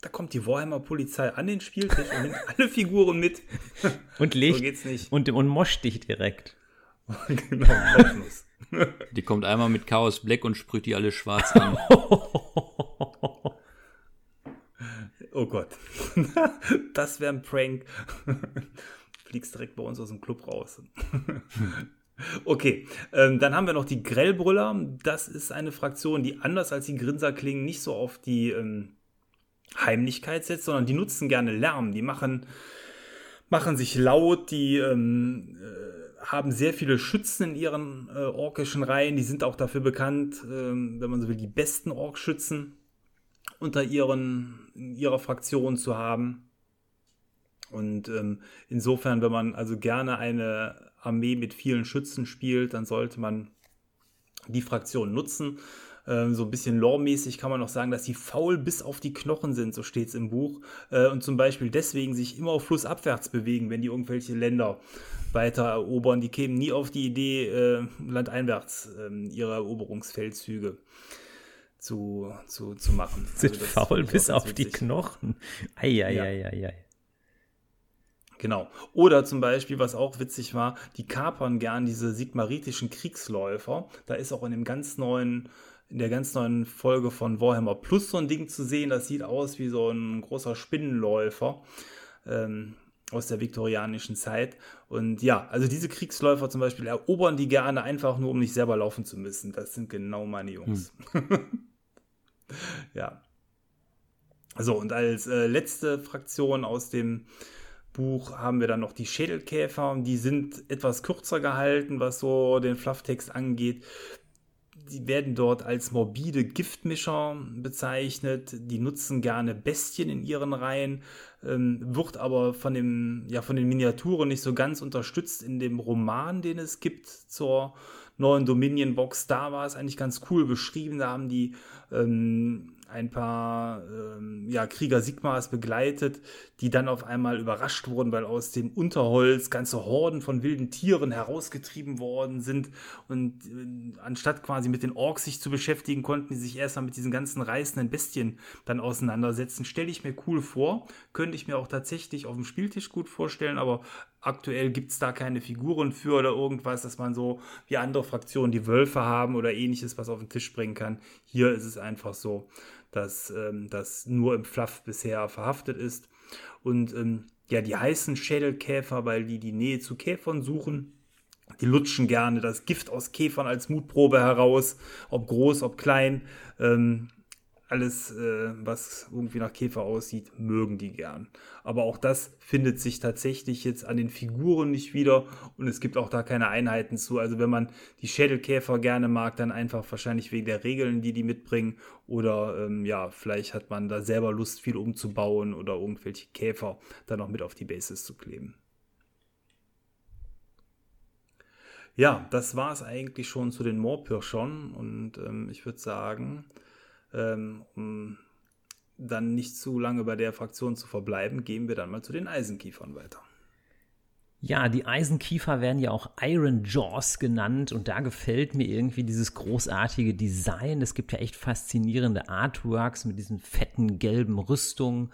Da kommt die Warhammer Polizei an den Spieltisch und nimmt alle Figuren mit. Und legt so geht's nicht. Und, und moscht dich direkt. genau, hoffnus. Die kommt einmal mit Chaos Black und sprüht die alle schwarz an. oh Gott. Das wäre ein Prank. Fliegst direkt bei uns aus dem Club raus. Okay, ähm, dann haben wir noch die Grellbrüller. Das ist eine Fraktion, die anders als die Grinserklingen nicht so auf die ähm, Heimlichkeit setzt, sondern die nutzen gerne Lärm. Die machen, machen sich laut, die ähm, äh, haben sehr viele Schützen in ihren äh, orkischen Reihen. Die sind auch dafür bekannt, äh, wenn man so will, die besten Orkschützen unter ihren, ihrer Fraktion zu haben. Und ähm, insofern, wenn man also gerne eine Armee mit vielen Schützen spielt, dann sollte man die Fraktion nutzen. Ähm, so ein bisschen lore-mäßig kann man noch sagen, dass sie faul bis auf die Knochen sind, so steht es im Buch. Äh, und zum Beispiel deswegen sich immer flussabwärts bewegen, wenn die irgendwelche Länder weiter erobern. Die kämen nie auf die Idee, äh, landeinwärts äh, ihre Eroberungsfeldzüge zu, zu, zu machen. Sind also faul bis auf witzig. die Knochen. Eieieiei. Ja. Genau. Oder zum Beispiel, was auch witzig war, die kapern gern diese sigmaritischen Kriegsläufer. Da ist auch in dem ganz neuen, in der ganz neuen Folge von Warhammer Plus so ein Ding zu sehen. Das sieht aus wie so ein großer Spinnenläufer. Ähm, aus der viktorianischen Zeit. Und ja, also diese Kriegsläufer zum Beispiel erobern die gerne einfach nur, um nicht selber laufen zu müssen. Das sind genau meine Jungs. Hm. ja. So, und als äh, letzte Fraktion aus dem Buch haben wir dann noch die Schädelkäfer. Die sind etwas kürzer gehalten, was so den Flufftext angeht. Die werden dort als morbide Giftmischer bezeichnet. Die nutzen gerne Bestien in ihren Reihen, ähm, wird aber von, dem, ja, von den Miniaturen nicht so ganz unterstützt in dem Roman, den es gibt zur neuen Dominion-Box. Da war es eigentlich ganz cool beschrieben. Da haben die ähm, ein paar ähm, ja, Krieger Sigmas begleitet, die dann auf einmal überrascht wurden, weil aus dem Unterholz ganze Horden von wilden Tieren herausgetrieben worden sind. Und äh, anstatt quasi mit den Orks sich zu beschäftigen, konnten die sich erstmal mit diesen ganzen reißenden Bestien dann auseinandersetzen. Stelle ich mir cool vor, könnte ich mir auch tatsächlich auf dem Spieltisch gut vorstellen, aber aktuell gibt es da keine Figuren für oder irgendwas, dass man so wie andere Fraktionen die Wölfe haben oder ähnliches, was auf den Tisch bringen kann. Hier ist es einfach so, dass ähm, das nur im Fluff bisher verhaftet ist. Und ähm, ja, die heißen Schädelkäfer, weil die die Nähe zu Käfern suchen. Die lutschen gerne das Gift aus Käfern als Mutprobe heraus, ob groß, ob klein. Ähm, alles, äh, was irgendwie nach Käfer aussieht, mögen die gern. Aber auch das findet sich tatsächlich jetzt an den Figuren nicht wieder und es gibt auch da keine Einheiten zu. Also wenn man die Schädelkäfer gerne mag, dann einfach wahrscheinlich wegen der Regeln, die die mitbringen oder ähm, ja, vielleicht hat man da selber Lust, viel umzubauen oder irgendwelche Käfer dann noch mit auf die Bases zu kleben. Ja, das war es eigentlich schon zu den Moorpirschern und ähm, ich würde sagen, ähm, um dann nicht zu lange bei der Fraktion zu verbleiben, gehen wir dann mal zu den Eisenkiefern weiter. Ja, die Eisenkiefer werden ja auch Iron Jaws genannt und da gefällt mir irgendwie dieses großartige Design. Es gibt ja echt faszinierende Artworks mit diesen fetten gelben Rüstungen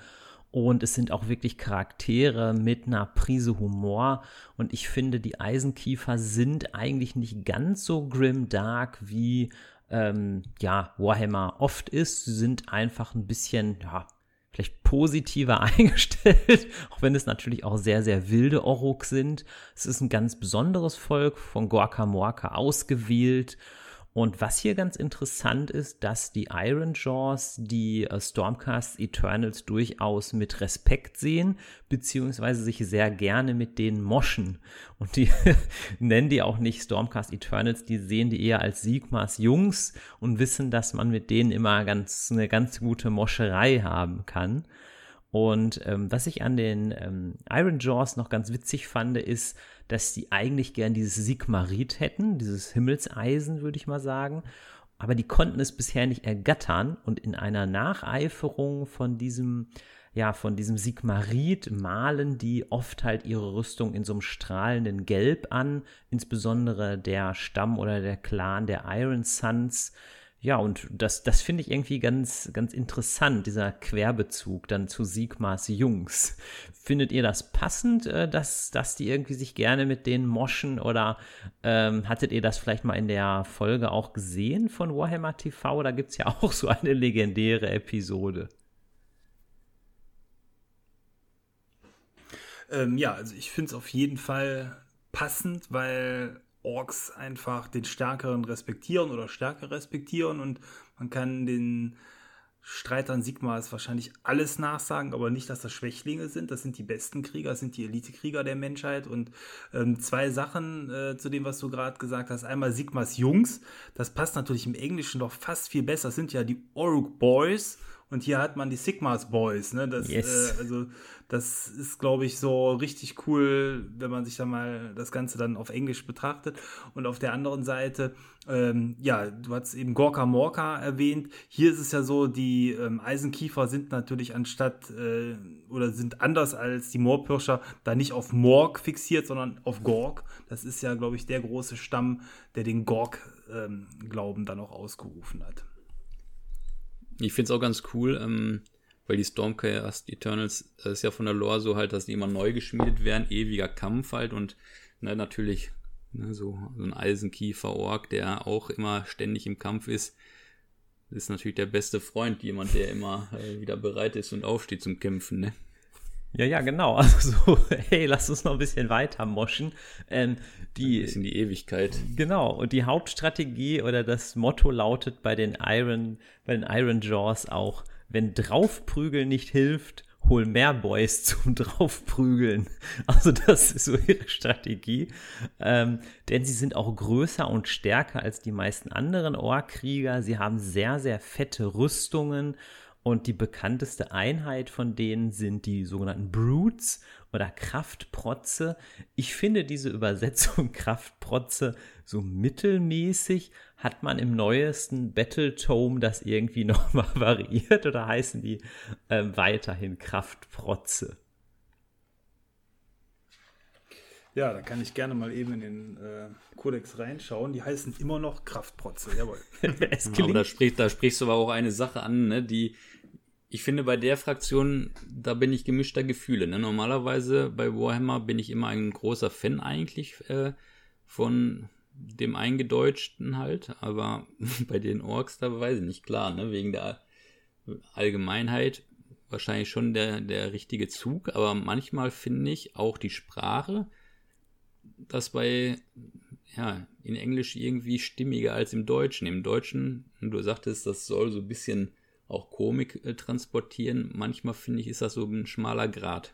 und es sind auch wirklich Charaktere mit einer Prise Humor und ich finde, die Eisenkiefer sind eigentlich nicht ganz so grim dark wie ähm, ja, Warhammer oft ist. Sie sind einfach ein bisschen, ja, vielleicht positiver eingestellt, auch wenn es natürlich auch sehr, sehr wilde Oruk sind. Es ist ein ganz besonderes Volk, von Gorka Morka ausgewählt und was hier ganz interessant ist, dass die Iron Jaws die äh, Stormcast Eternals durchaus mit Respekt sehen, beziehungsweise sich sehr gerne mit denen moschen. Und die nennen die auch nicht Stormcast Eternals, die sehen die eher als Sigmas Jungs und wissen, dass man mit denen immer ganz eine ganz gute Moscherei haben kann. Und ähm, was ich an den ähm, Iron Jaws noch ganz witzig fand, ist, dass sie eigentlich gern dieses Sigmarit hätten, dieses Himmelseisen, würde ich mal sagen. Aber die konnten es bisher nicht ergattern und in einer Nacheiferung von diesem, ja, von diesem Sigmarit malen die oft halt ihre Rüstung in so einem strahlenden Gelb an, insbesondere der Stamm oder der Clan der Iron Sons ja, und das, das finde ich irgendwie ganz, ganz interessant, dieser Querbezug dann zu Sigmas Jungs. Findet ihr das passend, äh, dass, dass die irgendwie sich gerne mit denen moschen oder ähm, hattet ihr das vielleicht mal in der Folge auch gesehen von Warhammer TV? Da gibt es ja auch so eine legendäre Episode. Ähm, ja, also ich finde es auf jeden Fall passend, weil Orks einfach den Stärkeren respektieren oder Stärke respektieren und man kann den Streitern Sigmas wahrscheinlich alles nachsagen, aber nicht, dass das Schwächlinge sind. Das sind die besten Krieger, das sind die Elite-Krieger der Menschheit. Und ähm, zwei Sachen äh, zu dem, was du gerade gesagt hast. Einmal Sigmas Jungs, das passt natürlich im Englischen doch fast viel besser. Das sind ja die Oruk Boys und hier hat man die Sigmas Boys. Ne? Das, yes. äh, also das ist, glaube ich, so richtig cool, wenn man sich da mal das Ganze dann auf Englisch betrachtet. Und auf der anderen Seite, ähm, ja, du hast eben Gorka Morka erwähnt. Hier ist es ja so, die ähm, Eisenkiefer sind natürlich anstatt äh, oder sind anders als die Moorpirscher da nicht auf Morg fixiert, sondern auf Gorg. Das ist ja, glaube ich, der große Stamm, der den Gorg-Glauben ähm, dann auch ausgerufen hat. Ich finde es auch ganz cool, ähm, weil die Stormcast Eternals das ist ja von der Lore so halt, dass die immer neu geschmiedet werden, ewiger Kampf halt und ne, natürlich ne, so, so ein Eisenkiefer-Ork, der auch immer ständig im Kampf ist, ist natürlich der beste Freund, jemand, der immer äh, wieder bereit ist und aufsteht zum Kämpfen, ne? Ja, ja, genau. Also so, hey, lass uns noch ein bisschen weiter moschen. Ähm, die, ein bisschen die Ewigkeit. Genau. Und die Hauptstrategie oder das Motto lautet bei den Iron, bei den Iron Jaws auch, wenn draufprügeln nicht hilft, hol mehr Boys zum draufprügeln. Also das ist so ihre Strategie. Ähm, denn sie sind auch größer und stärker als die meisten anderen Ohrkrieger. Sie haben sehr, sehr fette Rüstungen und die bekannteste Einheit von denen sind die sogenannten Brutes oder Kraftprotze. Ich finde diese Übersetzung Kraftprotze so mittelmäßig. Hat man im neuesten Battle Tome das irgendwie nochmal variiert oder heißen die äh, weiterhin Kraftprotze? Ja, da kann ich gerne mal eben in den äh, Kodex reinschauen. Die heißen immer noch Kraftprotze, jawohl. aber da, sprichst, da sprichst du aber auch eine Sache an, ne, die ich finde, bei der Fraktion, da bin ich gemischter Gefühle. Ne? Normalerweise bei Warhammer bin ich immer ein großer Fan eigentlich äh, von dem Eingedeutschten halt, aber bei den Orks, da weiß ich nicht, klar, ne? wegen der Allgemeinheit wahrscheinlich schon der, der richtige Zug, aber manchmal finde ich auch die Sprache, das bei, ja, in Englisch irgendwie stimmiger als im Deutschen. Im Deutschen, du sagtest, das soll so ein bisschen auch Komik äh, transportieren. Manchmal finde ich, ist das so ein schmaler Grad.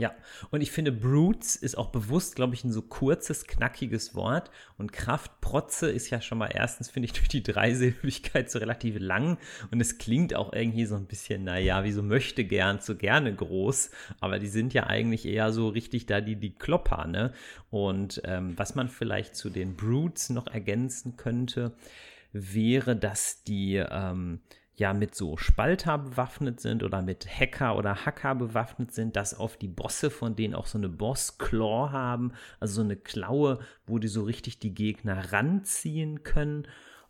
Ja, und ich finde, Brutes ist auch bewusst, glaube ich, ein so kurzes, knackiges Wort. Und Kraftprotze ist ja schon mal erstens, finde ich, durch die Dreisilbigkeit so relativ lang. Und es klingt auch irgendwie so ein bisschen, naja, wie so möchte gern, so gerne groß. Aber die sind ja eigentlich eher so richtig da die, die Klopper, ne? Und ähm, was man vielleicht zu den Brutes noch ergänzen könnte, wäre, dass die, ähm, ja mit so Spalter bewaffnet sind oder mit Hacker oder Hacker bewaffnet sind, dass auf die Bosse von denen auch so eine Boss-Claw haben, also so eine Klaue, wo die so richtig die Gegner ranziehen können.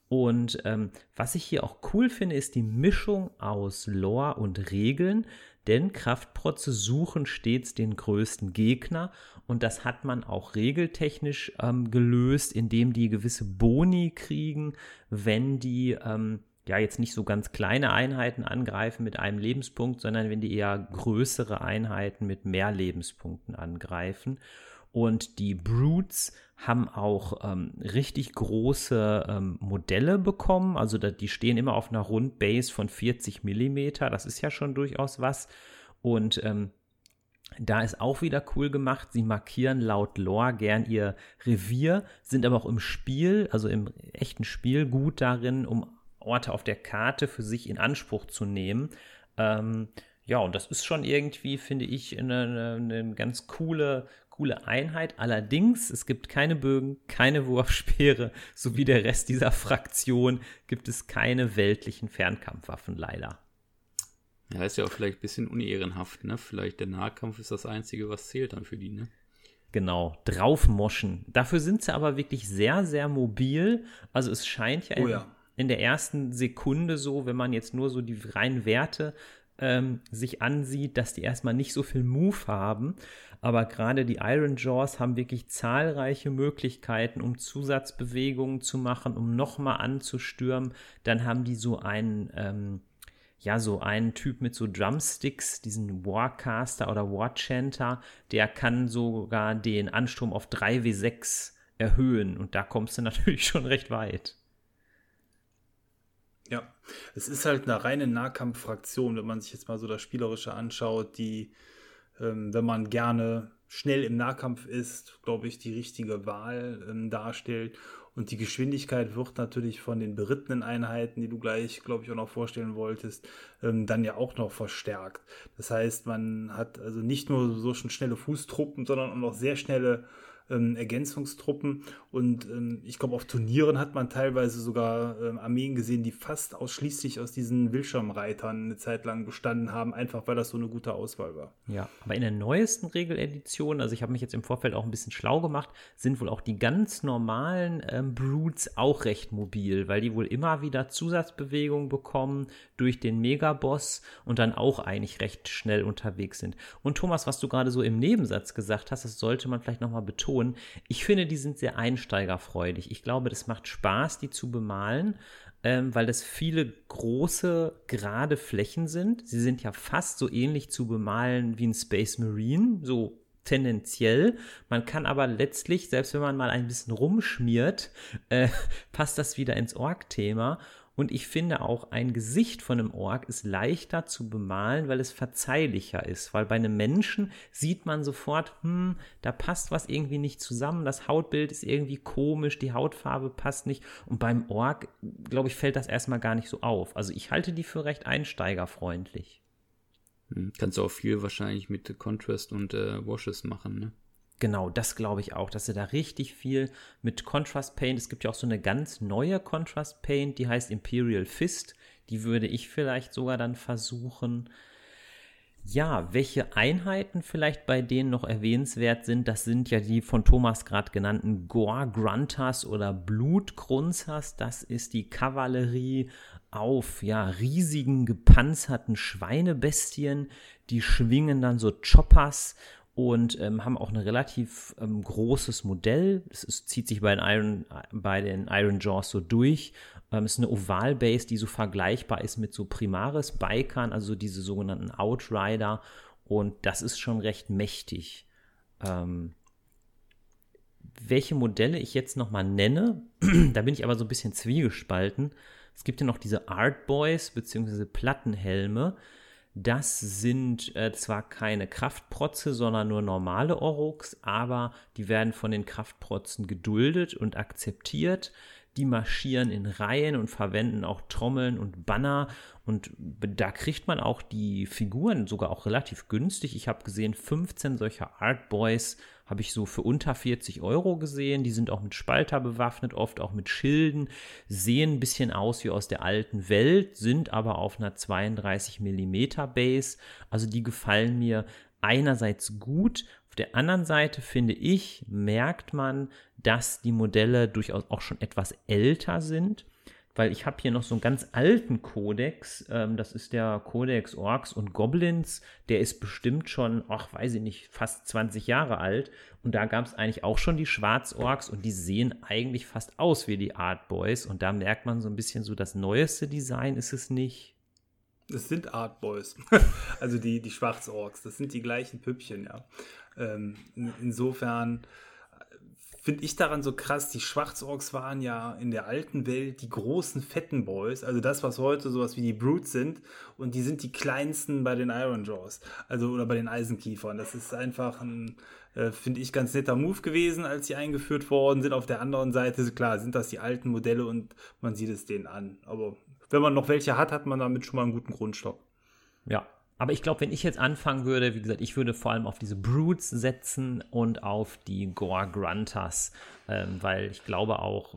Und ähm, was ich hier auch cool finde, ist die Mischung aus Lore und Regeln, denn Kraftprotze suchen stets den größten Gegner und das hat man auch regeltechnisch ähm, gelöst, indem die gewisse Boni kriegen, wenn die ähm, ja jetzt nicht so ganz kleine Einheiten angreifen mit einem Lebenspunkt, sondern wenn die eher größere Einheiten mit mehr Lebenspunkten angreifen. Und die Brutes haben auch ähm, richtig große ähm, Modelle bekommen. Also da, die stehen immer auf einer Rundbase von 40 Millimeter. Das ist ja schon durchaus was. Und ähm, da ist auch wieder cool gemacht. Sie markieren laut Lore gern ihr Revier, sind aber auch im Spiel, also im echten Spiel, gut darin, um Orte auf der Karte für sich in Anspruch zu nehmen. Ähm, ja, und das ist schon irgendwie, finde ich, eine, eine, ganz coole, coole Einheit. Allerdings, es gibt keine Bögen, keine Wurfspeere, sowie der Rest dieser Fraktion gibt es keine weltlichen Fernkampfwaffen leider. Ja, ist ja auch vielleicht ein bisschen unehrenhaft, ne? Vielleicht der Nahkampf ist das Einzige, was zählt dann für die, ne? Genau, draufmoschen. Dafür sind sie aber wirklich sehr, sehr mobil. Also es scheint ja, oh ja. In, der ersten Sekunde so, wenn man jetzt nur so die reinen Werte ähm, sich ansieht, dass die erstmal nicht so viel Move haben. Aber gerade die Iron Jaws haben wirklich zahlreiche Möglichkeiten, um Zusatzbewegungen zu machen, um nochmal anzustürmen. Dann haben die so einen, ähm, ja, so einen Typ mit so Drumsticks, diesen Warcaster oder Warchanter, der kann sogar den Ansturm auf 3w6 erhöhen. Und da kommst du natürlich schon recht weit. Ja, es ist halt eine reine Nahkampffraktion, wenn man sich jetzt mal so das Spielerische anschaut, die, ähm, wenn man gerne schnell im Nahkampf ist, glaube ich, die richtige Wahl ähm, darstellt. Und die Geschwindigkeit wird natürlich von den berittenen Einheiten, die du gleich, glaube ich, auch noch vorstellen wolltest, ähm, dann ja auch noch verstärkt. Das heißt, man hat also nicht nur so schon schnelle Fußtruppen, sondern auch noch sehr schnelle ähm, Ergänzungstruppen. Und ähm, ich glaube, auf Turnieren hat man teilweise sogar ähm, Armeen gesehen, die fast ausschließlich aus diesen Wildschirmreitern eine Zeit lang bestanden haben, einfach weil das so eine gute Auswahl war. Ja, aber in der neuesten Regeledition, also ich habe mich jetzt im Vorfeld auch ein bisschen schlau gemacht, sind wohl auch die ganz normalen ähm, Brutes auch recht mobil, weil die wohl immer wieder Zusatzbewegungen bekommen durch den Megaboss und dann auch eigentlich recht schnell unterwegs sind. Und Thomas, was du gerade so im Nebensatz gesagt hast, das sollte man vielleicht nochmal betonen Ton. Ich finde, die sind sehr einsteigerfreudig. Ich glaube, das macht Spaß, die zu bemalen, ähm, weil das viele große, gerade Flächen sind. Sie sind ja fast so ähnlich zu bemalen wie ein Space Marine, so tendenziell. Man kann aber letztlich, selbst wenn man mal ein bisschen rumschmiert, äh, passt das wieder ins Org-Thema. Und ich finde auch, ein Gesicht von einem Ork ist leichter zu bemalen, weil es verzeihlicher ist. Weil bei einem Menschen sieht man sofort, hm, da passt was irgendwie nicht zusammen. Das Hautbild ist irgendwie komisch, die Hautfarbe passt nicht. Und beim Ork, glaube ich, fällt das erstmal gar nicht so auf. Also ich halte die für recht einsteigerfreundlich. Hm, kannst du auch viel wahrscheinlich mit Contrast und äh, Washes machen, ne? Genau, das glaube ich auch, dass sie da richtig viel mit Contrast Paint, es gibt ja auch so eine ganz neue Contrast Paint, die heißt Imperial Fist, die würde ich vielleicht sogar dann versuchen. Ja, welche Einheiten vielleicht bei denen noch erwähnenswert sind, das sind ja die von Thomas gerade genannten Gore Grunters oder Blutgrunzers. Das ist die Kavallerie auf ja riesigen gepanzerten Schweinebestien. Die schwingen dann so Choppers und ähm, haben auch ein relativ ähm, großes Modell. Es, zieht sich bei den Iron, bei den Iron Jaws so durch. Ähm, es ist eine Ovalbase, die so vergleichbar ist mit so Primaris Bikern, also diese sogenannten Outrider. Und das ist schon recht mächtig. Ähm, welche Modelle ich jetzt nochmal nenne, da bin ich aber so ein bisschen zwiegespalten. Es gibt ja noch diese Art Boys bzw. Plattenhelme. Das sind äh, zwar keine Kraftprotze, sondern nur normale Oroks, aber die werden von den Kraftprotzen geduldet und akzeptiert. Die marschieren in Reihen und verwenden auch Trommeln und Banner. Und da kriegt man auch die Figuren sogar auch relativ günstig. Ich habe gesehen, 15 solcher Art Boys habe ich so für unter 40 Euro gesehen. Die sind auch mit Spalter bewaffnet, oft auch mit Schilden, sehen ein bisschen aus wie aus der alten Welt, sind aber auf einer 32 mm Base. Also die gefallen mir einerseits gut. Auf der anderen Seite finde ich, merkt man, dass die Modelle durchaus auch schon etwas älter sind weil ich habe hier noch so einen ganz alten Kodex. Ähm, das ist der Kodex Orks und Goblins. Der ist bestimmt schon, ach, weiß ich nicht, fast 20 Jahre alt. Und da gab es eigentlich auch schon die Schwarzorks und die sehen eigentlich fast aus wie die Art Boys. Und da merkt man so ein bisschen so, das neueste Design ist es nicht. Es sind Art Boys. also die, die Schwarzorks. Das sind die gleichen Püppchen, ja. Ähm, insofern finde ich daran so krass, die Schwarzorks waren ja in der alten Welt die großen fetten Boys, also das, was heute sowas wie die Brutes sind und die sind die kleinsten bei den Iron Jaws, also oder bei den Eisenkiefern. Das ist einfach ein, äh, finde ich, ganz netter Move gewesen, als sie eingeführt worden sind. Auf der anderen Seite, klar, sind das die alten Modelle und man sieht es denen an. Aber wenn man noch welche hat, hat man damit schon mal einen guten Grundstock. Ja, aber ich glaube, wenn ich jetzt anfangen würde, wie gesagt, ich würde vor allem auf diese Brutes setzen und auf die Gore Grunters, ähm, weil ich glaube auch,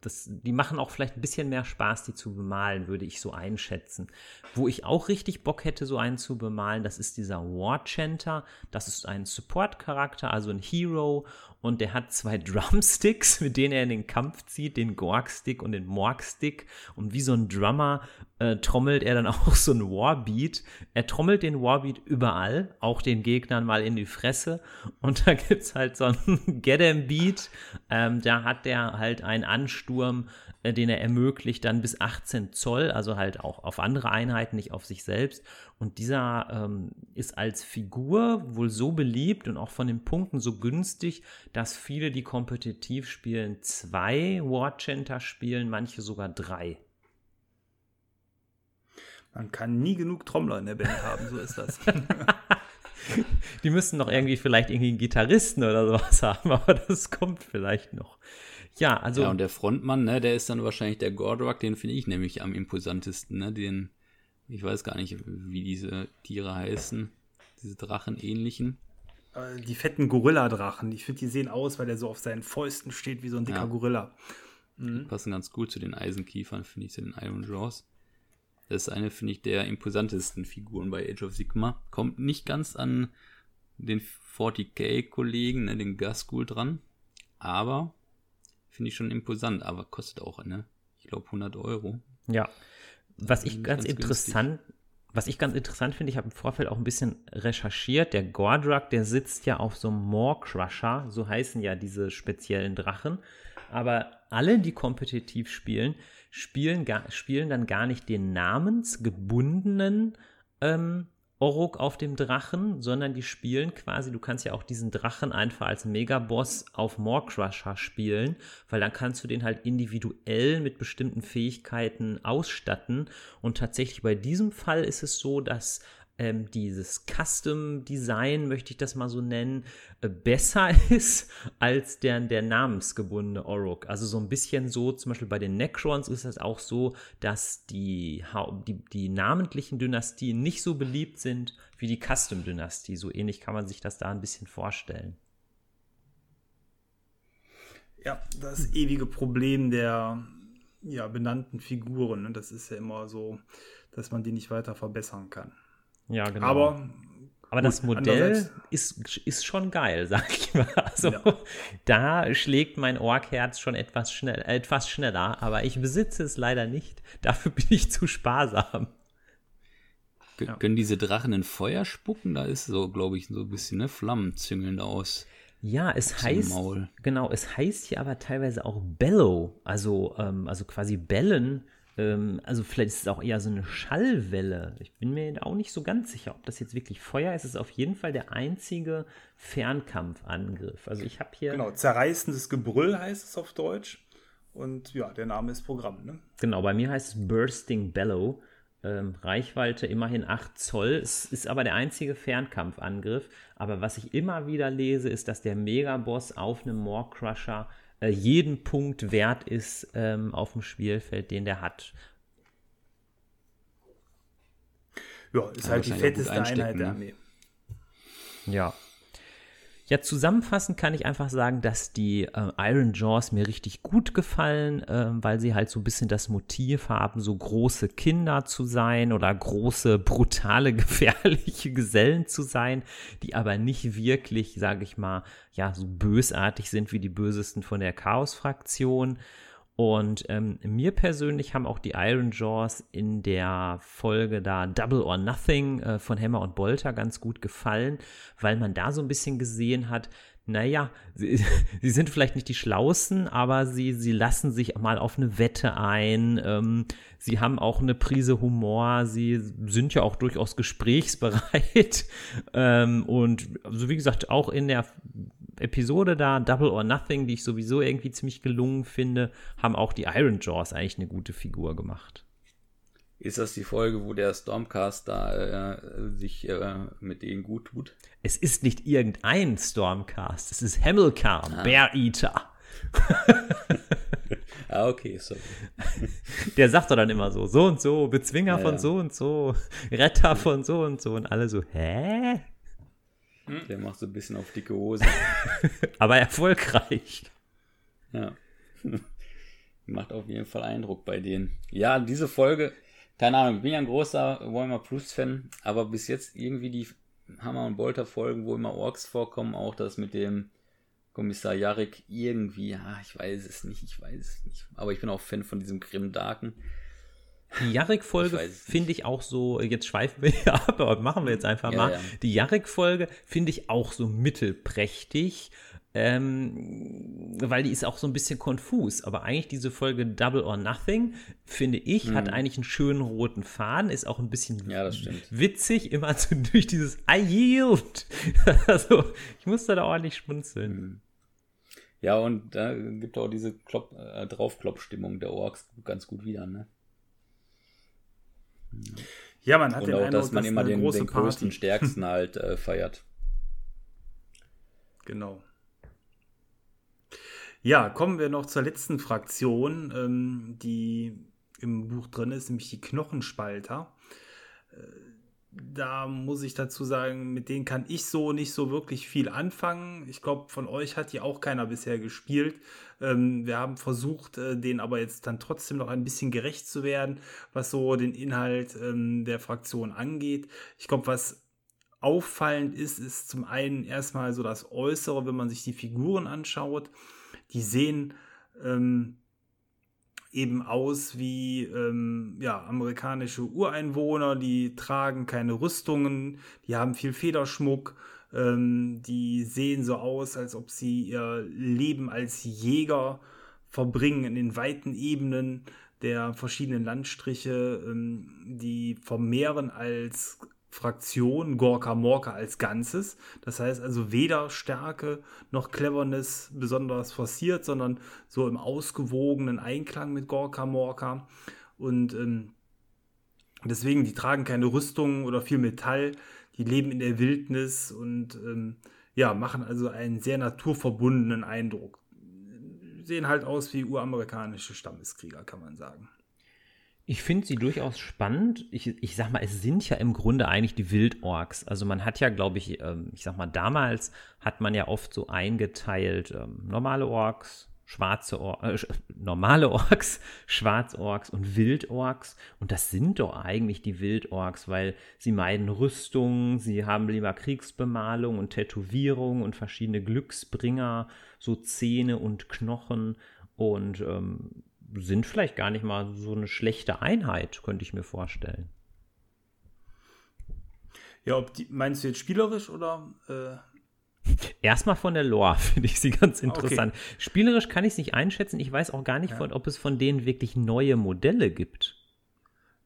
das, die machen auch vielleicht ein bisschen mehr Spaß, die zu bemalen, würde ich so einschätzen. Wo ich auch richtig Bock hätte, so einen zu bemalen, das ist dieser War Chanter. Das ist ein Support-Charakter, also ein Hero und der hat zwei Drumsticks, mit denen er in den Kampf zieht, den Gorg-Stick und den Morg-Stick. Und wie so ein Drummer äh, trommelt er dann auch so ein Warbeat. Er trommelt den Warbeat überall, auch den Gegnern mal in die Fresse. Und da gibt es halt so einen Get em Beat. Ähm, da hat der halt einen Ansturm, den er ermöglicht, dann bis 18 Zoll, also halt auch auf andere Einheiten, nicht auf sich selbst. Und dieser ähm, ist als Figur wohl so beliebt und auch von den Punkten so günstig, dass viele, die kompetitiv spielen, zwei Warcenter spielen, manche sogar drei. Man kann nie genug Trommler in der Band haben, so ist das. die müssen noch irgendwie vielleicht irgendwie einen Gitarristen oder sowas haben, aber das kommt vielleicht noch. Ja, also. Ja, und der Frontmann, ne, der ist dann wahrscheinlich der Gordrock, den finde ich nämlich am imposantesten, ne, den, ich weiß gar nicht, wie diese Tiere heißen, diese Drachenähnlichen. Äh, die fetten Gorilla-Drachen, ich finde, die sehen aus, weil er so auf seinen Fäusten steht wie so ein dicker ja. Gorilla. Mhm. Die passen ganz gut zu den Eisenkiefern, finde ich, zu den Iron Jaws. Das ist eine, finde ich, der imposantesten Figuren bei Age of Sigma. Kommt nicht ganz an den 40k-Kollegen, ne, den Gaskull dran. Aber finde ich schon imposant. Aber kostet auch, ne? Ich glaube 100 Euro. Ja. Was ich ganz, ganz interessant, günstig. was ich ganz interessant finde, ich habe im Vorfeld auch ein bisschen recherchiert. Der Gordrak, der sitzt ja auf so einem Maw Crusher, so heißen ja diese speziellen Drachen. Aber alle, die kompetitiv spielen, spielen, spielen dann gar nicht den namensgebundenen ähm, Oruk auf dem Drachen, sondern die spielen quasi, du kannst ja auch diesen Drachen einfach als Megaboss auf Moorcrusher spielen, weil dann kannst du den halt individuell mit bestimmten Fähigkeiten ausstatten. Und tatsächlich bei diesem Fall ist es so, dass ähm, dieses Custom Design, möchte ich das mal so nennen, äh, besser ist als der, der namensgebundene Oruk. Also so ein bisschen so, zum Beispiel bei den Necrons ist es auch so, dass die, die, die namentlichen Dynastien nicht so beliebt sind wie die Custom-Dynastie. So ähnlich kann man sich das da ein bisschen vorstellen. Ja, das ewige Problem der ja, benannten Figuren. Ne? Das ist ja immer so, dass man die nicht weiter verbessern kann. Ja, genau. Aber, aber gut, das Modell ist, ist schon geil, sag ich mal. Also ja. da schlägt mein Ork-Herz schon etwas, schnell, etwas schneller, aber ich besitze es leider nicht. Dafür bin ich zu sparsam. Ja. Können diese Drachen in Feuer spucken? Da ist so, glaube ich, so ein bisschen ne, Flammen züngeln aus. Ja, es heißt, genau, es heißt hier aber teilweise auch Bellow, also, ähm, also quasi bellen ähm, also vielleicht ist es auch eher so eine Schallwelle. Ich bin mir auch nicht so ganz sicher, ob das jetzt wirklich Feuer ist. Es ist auf jeden Fall der einzige Fernkampfangriff. Also ich habe hier. Genau, zerreißendes Gebrüll heißt es auf Deutsch. Und ja, der Name ist Programm, ne? Genau, bei mir heißt es Bursting Bellow. Ähm, Reichweite immerhin 8 Zoll. Es ist aber der einzige Fernkampfangriff. Aber was ich immer wieder lese, ist, dass der Megaboss auf einem Moorcrusher äh, jeden Punkt wert ist ähm, auf dem Spielfeld, den der hat. Ja, ist ja, halt die fetteste Einheit der ne? Armee. Ja. Ja, zusammenfassend kann ich einfach sagen, dass die äh, Iron Jaws mir richtig gut gefallen, äh, weil sie halt so ein bisschen das Motiv haben, so große Kinder zu sein oder große, brutale, gefährliche Gesellen zu sein, die aber nicht wirklich, sage ich mal, ja, so bösartig sind wie die Bösesten von der Chaos-Fraktion. Und ähm, mir persönlich haben auch die Iron Jaws in der Folge da Double or Nothing äh, von Hammer und Bolter ganz gut gefallen, weil man da so ein bisschen gesehen hat, naja, sie, sie sind vielleicht nicht die Schlausten, aber sie, sie lassen sich mal auf eine Wette ein. Ähm, sie haben auch eine Prise Humor. Sie sind ja auch durchaus gesprächsbereit. ähm, und also wie gesagt, auch in der Episode da, Double or Nothing, die ich sowieso irgendwie ziemlich gelungen finde, haben auch die Iron Jaws eigentlich eine gute Figur gemacht. Ist das die Folge, wo der Stormcast da äh, sich äh, mit denen gut tut? Es ist nicht irgendein Stormcast, es ist Hamilcar, ah. Bear Eater. ah, okay, sorry. Der sagt doch dann immer so, so und so, Bezwinger ja, von ja. so und so, Retter von so und so und alle so, hä? Hm? Der macht so ein bisschen auf dicke Hose. Aber erfolgreich. Ja. macht auf jeden Fall Eindruck bei denen. Ja, diese Folge, keine Ahnung, ich bin ja ein großer Warhammer Plus-Fan, aber bis jetzt irgendwie die Hammer- und Bolter-Folgen, wo immer Orks vorkommen, auch das mit dem Kommissar Jarek irgendwie, ja, ich weiß es nicht, ich weiß es nicht. Aber ich bin auch Fan von diesem Grim Darken. Die Jarek-Folge finde ich auch so, jetzt schweifen wir ja ab, aber machen wir jetzt einfach ja, mal. Ja. Die Jarek-Folge finde ich auch so mittelprächtig, ähm, weil die ist auch so ein bisschen konfus. Aber eigentlich diese Folge Double or Nothing, finde ich, hm. hat eigentlich einen schönen roten Faden, ist auch ein bisschen ja, witzig, immer so durch dieses I yield. also, ich musste da ordentlich schmunzeln. Hm. Ja, und da gibt auch diese Klopp, äh, Draufklopp-Stimmung der Orks ganz gut wieder, ne? Ja, man hat und den auch, Eindruck, dass man immer den, den größten, stärksten halt äh, feiert. Genau. Ja, kommen wir noch zur letzten Fraktion, ähm, die im Buch drin ist, nämlich die Knochenspalter. Da muss ich dazu sagen, mit denen kann ich so nicht so wirklich viel anfangen. Ich glaube, von euch hat die auch keiner bisher gespielt. Ähm, wir haben versucht, äh, denen aber jetzt dann trotzdem noch ein bisschen gerecht zu werden, was so den Inhalt ähm, der Fraktion angeht. Ich glaube, was auffallend ist, ist zum einen erstmal so das Äußere, wenn man sich die Figuren anschaut. Die sehen ähm, eben aus wie ähm, ja, amerikanische Ureinwohner, die tragen keine Rüstungen, die haben viel Federschmuck, ähm, die sehen so aus, als ob sie ihr Leben als Jäger verbringen in den weiten Ebenen der verschiedenen Landstriche, ähm, die vermehren als Fraktion Gorka Morka als Ganzes. Das heißt also weder Stärke noch Cleverness besonders forciert, sondern so im ausgewogenen Einklang mit Gorka Morka. Und ähm, deswegen, die tragen keine Rüstung oder viel Metall, die leben in der Wildnis und ähm, ja, machen also einen sehr naturverbundenen Eindruck. Sehen halt aus wie uramerikanische Stammeskrieger, kann man sagen. Ich finde sie durchaus spannend. Ich, ich sag mal, es sind ja im Grunde eigentlich die Wildorks. Also man hat ja, glaube ich, ähm, ich sag mal, damals hat man ja oft so eingeteilt, ähm, normale Orks, schwarze Or äh, normale Orks, Schwarzorks und Wildorks. Und das sind doch eigentlich die Wildorks, weil sie meiden Rüstung, sie haben lieber Kriegsbemalung und Tätowierung und verschiedene Glücksbringer, so Zähne und Knochen. Und ähm, sind vielleicht gar nicht mal so eine schlechte Einheit, könnte ich mir vorstellen. Ja, ob die, meinst du jetzt spielerisch oder? Äh Erstmal von der Lore finde ich sie ganz interessant. Okay. Spielerisch kann ich es nicht einschätzen. Ich weiß auch gar nicht, ja. von, ob es von denen wirklich neue Modelle gibt.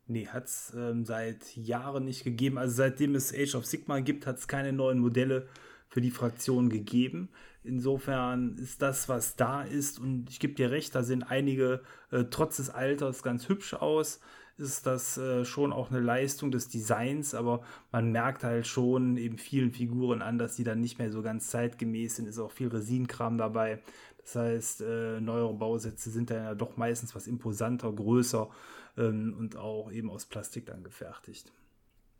Nee, hat es ähm, seit Jahren nicht gegeben. Also seitdem es Age of Sigma gibt, hat es keine neuen Modelle für die Fraktion gegeben. Insofern ist das, was da ist, und ich gebe dir recht, da sind einige äh, trotz des Alters ganz hübsch aus, ist das äh, schon auch eine Leistung des Designs, aber man merkt halt schon eben vielen Figuren an, dass die dann nicht mehr so ganz zeitgemäß sind, ist auch viel Resinkram dabei. Das heißt, äh, neuere Bausätze sind dann ja doch meistens was imposanter, größer ähm, und auch eben aus Plastik dann gefertigt.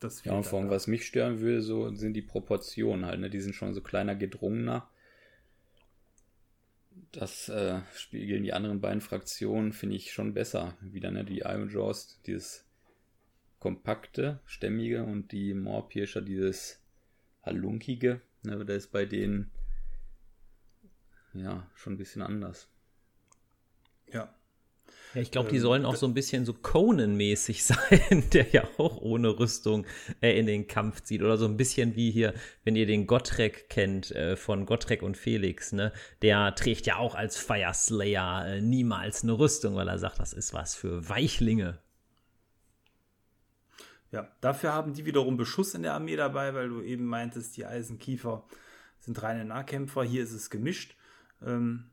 Das ja, und vor allem, was mich stören würde, so sind die Proportionen halt, ne? Die sind schon so kleiner, gedrungener. Das äh, spiegeln die anderen beiden Fraktionen, finde ich, schon besser. Wieder, ne? Die Iron Jaws, dieses kompakte, stämmige und die Moorpirscher, dieses halunkige. Ne? Das ist bei denen ja schon ein bisschen anders. Ja. Ja, ich glaube, die ähm, sollen auch so ein bisschen so Conan-mäßig sein, der ja auch ohne Rüstung äh, in den Kampf zieht. Oder so ein bisschen wie hier, wenn ihr den Gottrek kennt, äh, von Gottrek und Felix, ne? Der trägt ja auch als Fire Slayer äh, niemals eine Rüstung, weil er sagt, das ist was für Weichlinge. Ja, dafür haben die wiederum Beschuss in der Armee dabei, weil du eben meintest, die Eisenkiefer sind reine Nahkämpfer. Hier ist es gemischt. Ähm,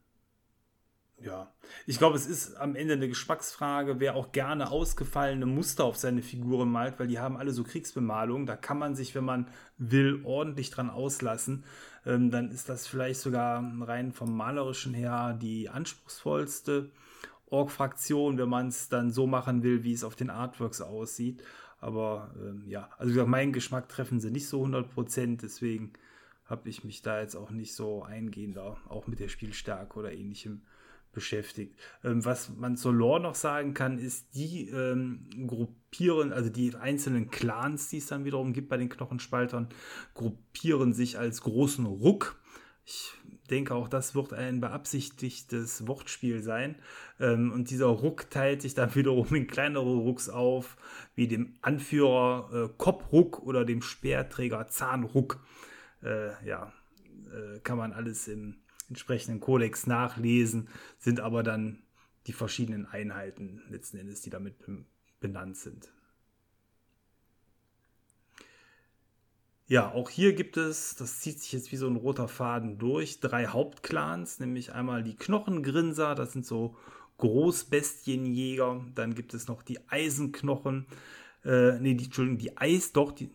ja, ich glaube, es ist am Ende eine Geschmacksfrage, wer auch gerne ausgefallene Muster auf seine Figuren malt, weil die haben alle so Kriegsbemalung. Da kann man sich, wenn man will, ordentlich dran auslassen. Ähm, dann ist das vielleicht sogar rein vom malerischen her die anspruchsvollste Org-Fraktion, wenn man es dann so machen will, wie es auf den Artworks aussieht. Aber ähm, ja, also wie gesagt, meinen Geschmack treffen sie nicht so 100 Prozent, deswegen habe ich mich da jetzt auch nicht so eingehender, auch mit der Spielstärke oder ähnlichem beschäftigt. Ähm, was man zur Lore noch sagen kann, ist, die ähm, gruppieren, also die einzelnen Clans, die es dann wiederum gibt bei den Knochenspaltern, gruppieren sich als großen Ruck. Ich denke auch, das wird ein beabsichtigtes Wortspiel sein. Ähm, und dieser Ruck teilt sich dann wiederum in kleinere Rucks auf, wie dem Anführer äh, Kopfruck oder dem Speerträger Zahnruck. Äh, ja, äh, kann man alles im entsprechenden Kodex nachlesen, sind aber dann die verschiedenen Einheiten letzten Endes, die damit benannt sind. Ja, auch hier gibt es, das zieht sich jetzt wie so ein roter Faden durch, drei Hauptclans, nämlich einmal die Knochengrinser, das sind so Großbestienjäger, dann gibt es noch die Eisenknochen, äh, nee, die, Entschuldigung, die Eis, doch, die,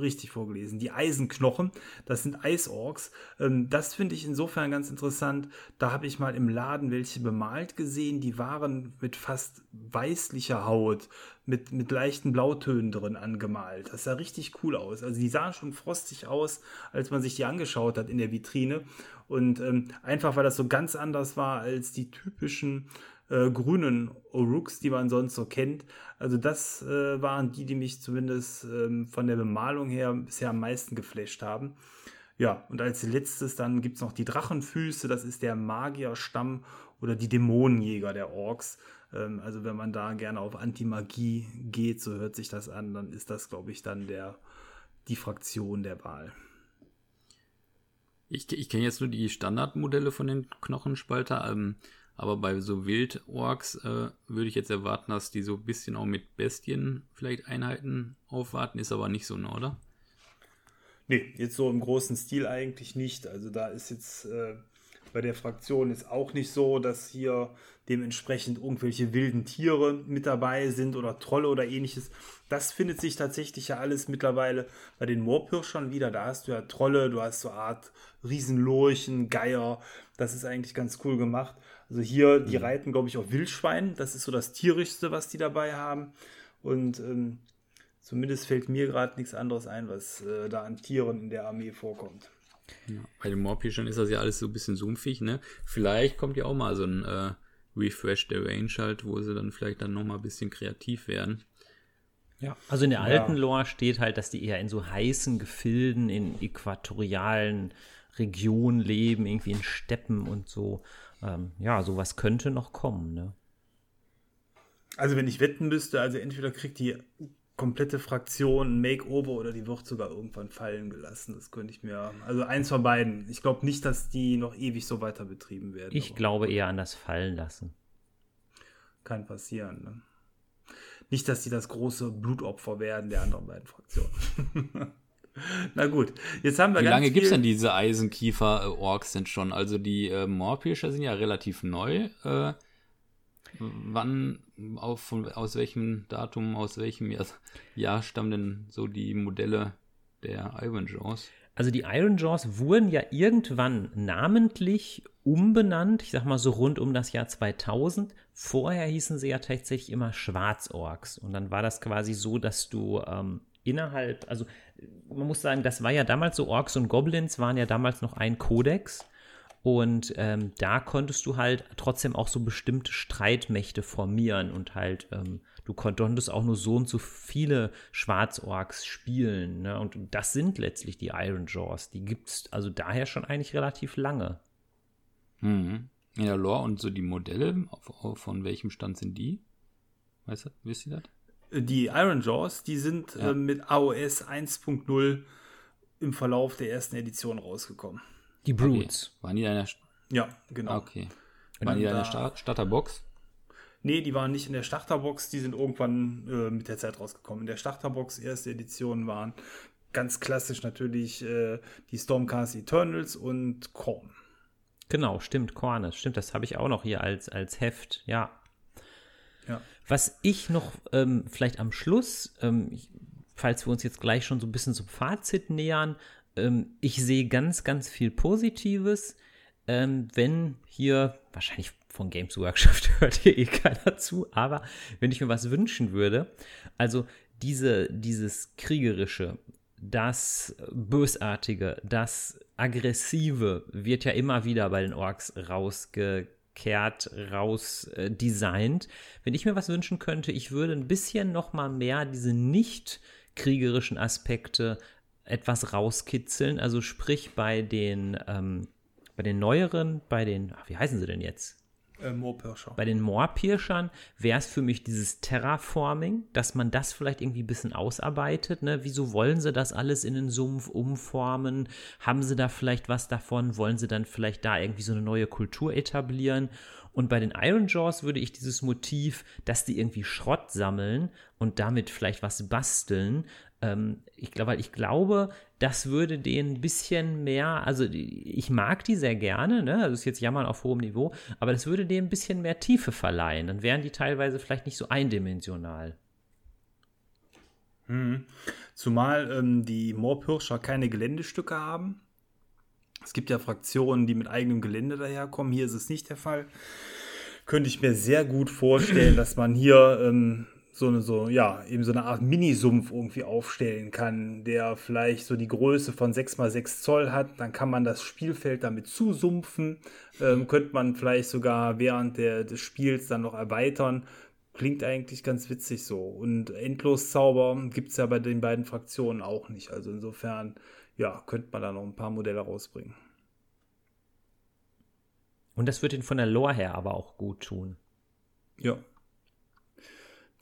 richtig vorgelesen. Die Eisenknochen, das sind Eisorks. Ähm, das finde ich insofern ganz interessant. Da habe ich mal im Laden welche bemalt gesehen. Die waren mit fast weißlicher Haut, mit, mit leichten Blautönen drin angemalt. Das sah richtig cool aus. Also die sahen schon frostig aus, als man sich die angeschaut hat in der Vitrine. Und ähm, einfach, weil das so ganz anders war als die typischen äh, grünen Oruks, die man sonst so kennt. Also das äh, waren die, die mich zumindest ähm, von der Bemalung her bisher am meisten geflasht haben. Ja, und als letztes dann gibt es noch die Drachenfüße, das ist der Magierstamm oder die Dämonenjäger der Orks. Ähm, also wenn man da gerne auf Antimagie geht, so hört sich das an, dann ist das, glaube ich, dann der, die Fraktion der Wahl. Ich, ich kenne jetzt nur die Standardmodelle von den Knochenspalter. Ähm, aber bei so Wild-Orks äh, würde ich jetzt erwarten, dass die so ein bisschen auch mit Bestien vielleicht Einheiten aufwarten. Ist aber nicht so, ne, oder? Nee, jetzt so im großen Stil eigentlich nicht. Also da ist jetzt äh, bei der Fraktion ist auch nicht so, dass hier dementsprechend irgendwelche wilden Tiere mit dabei sind oder Trolle oder ähnliches. Das findet sich tatsächlich ja alles mittlerweile bei den Moorpirschern wieder. Da hast du ja Trolle, du hast so eine Art Riesenlurchen, Geier. Das ist eigentlich ganz cool gemacht. Also hier, die mhm. reiten, glaube ich, auf Wildschwein. Das ist so das tierischste, was die dabei haben. Und ähm, zumindest fällt mir gerade nichts anderes ein, was äh, da an Tieren in der Armee vorkommt. Ja, bei den Morpischern ist das ja alles so ein bisschen sumpfig, ne? Vielleicht kommt ja auch mal so ein äh, Refresh der Range halt, wo sie dann vielleicht dann nochmal ein bisschen kreativ werden. Ja, also in der alten ja. Lore steht halt, dass die eher in so heißen Gefilden, in äquatorialen Regionen leben, irgendwie in Steppen und so ähm, ja, sowas könnte noch kommen, ne? Also wenn ich wetten müsste, also entweder kriegt die komplette Fraktion Makeover oder die wird sogar irgendwann fallen gelassen. Das könnte ich mir. Also eins von beiden. Ich glaube nicht, dass die noch ewig so weiter betrieben werden. Ich glaube eher an das Fallen lassen. Kann passieren. Ne? Nicht, dass die das große Blutopfer werden der anderen beiden Fraktionen. Na gut, jetzt haben wir Wie lange gibt es denn diese Eisenkiefer-Orks denn schon? Also die äh, Moorpirscher sind ja relativ neu. Äh, wann, auf, aus welchem Datum, aus welchem Jahr, Jahr stammen denn so die Modelle der Iron Jaws? Also die Iron Jaws wurden ja irgendwann namentlich umbenannt, ich sag mal so rund um das Jahr 2000. Vorher hießen sie ja tatsächlich immer Schwarzorks. Und dann war das quasi so, dass du ähm, innerhalb, also man muss sagen, das war ja damals so, Orks und Goblins waren ja damals noch ein Kodex. Und ähm, da konntest du halt trotzdem auch so bestimmte Streitmächte formieren und halt, ähm, du konntest auch nur so und so viele Schwarzorks spielen. Ne? Und das sind letztlich die Iron Jaws. Die gibt es also daher schon eigentlich relativ lange. Mhm. In der Lore und so die Modelle, von welchem Stand sind die? Weißt du, wisst ihr das? Die Iron Jaws, die sind ja. äh, mit AOS 1.0 im Verlauf der ersten Edition rausgekommen. Die Brutes. Okay. Waren die in der. Ja, genau. Okay. Waren die in der Star Starterbox? Nee, die waren nicht in der Starterbox, die sind irgendwann äh, mit der Zeit rausgekommen. In der Starterbox, erste Edition, waren ganz klassisch natürlich äh, die Stormcast Eternals und Korn. Genau, stimmt, Korn, stimmt, das habe ich auch noch hier als, als Heft, ja. ja. Was ich noch ähm, vielleicht am Schluss, ähm, falls wir uns jetzt gleich schon so ein bisschen zum Fazit nähern, ähm, ich sehe ganz, ganz viel Positives. Ähm, wenn hier, wahrscheinlich von Games Workshop hört hier eh keiner zu, aber wenn ich mir was wünschen würde, also diese, dieses kriegerische, das Bösartige, das Aggressive wird ja immer wieder bei den Orks rausgekehrt, rausdesignt. Wenn ich mir was wünschen könnte, ich würde ein bisschen noch mal mehr diese nicht kriegerischen Aspekte etwas rauskitzeln. Also sprich bei den, ähm, bei den neueren, bei den, ach, wie heißen sie denn jetzt? Äh, Moorpirscher. Bei den Moorpirschern wäre es für mich dieses Terraforming, dass man das vielleicht irgendwie ein bisschen ausarbeitet. Ne? Wieso wollen sie das alles in den Sumpf umformen? Haben sie da vielleicht was davon? Wollen sie dann vielleicht da irgendwie so eine neue Kultur etablieren? Und bei den Iron Jaws würde ich dieses Motiv, dass die irgendwie Schrott sammeln und damit vielleicht was basteln, ich glaube, ich glaube, das würde denen ein bisschen mehr, also ich mag die sehr gerne, ne? Das ist jetzt Jammern auf hohem Niveau, aber das würde denen ein bisschen mehr Tiefe verleihen. Dann wären die teilweise vielleicht nicht so eindimensional. Hm. Zumal ähm, die Moorpirscher keine Geländestücke haben. Es gibt ja Fraktionen, die mit eigenem Gelände daherkommen. Hier ist es nicht der Fall. Könnte ich mir sehr gut vorstellen, dass man hier ähm, so eine, so, ja, eben so eine Art Minisumpf irgendwie aufstellen kann, der vielleicht so die Größe von 6 x 6 Zoll hat. Dann kann man das Spielfeld damit zusumpfen. Ähm, könnte man vielleicht sogar während der, des Spiels dann noch erweitern. Klingt eigentlich ganz witzig so. Und Endloszauber gibt es ja bei den beiden Fraktionen auch nicht. Also insofern, ja, könnte man da noch ein paar Modelle rausbringen. Und das wird ihn von der Lore her aber auch gut tun. Ja,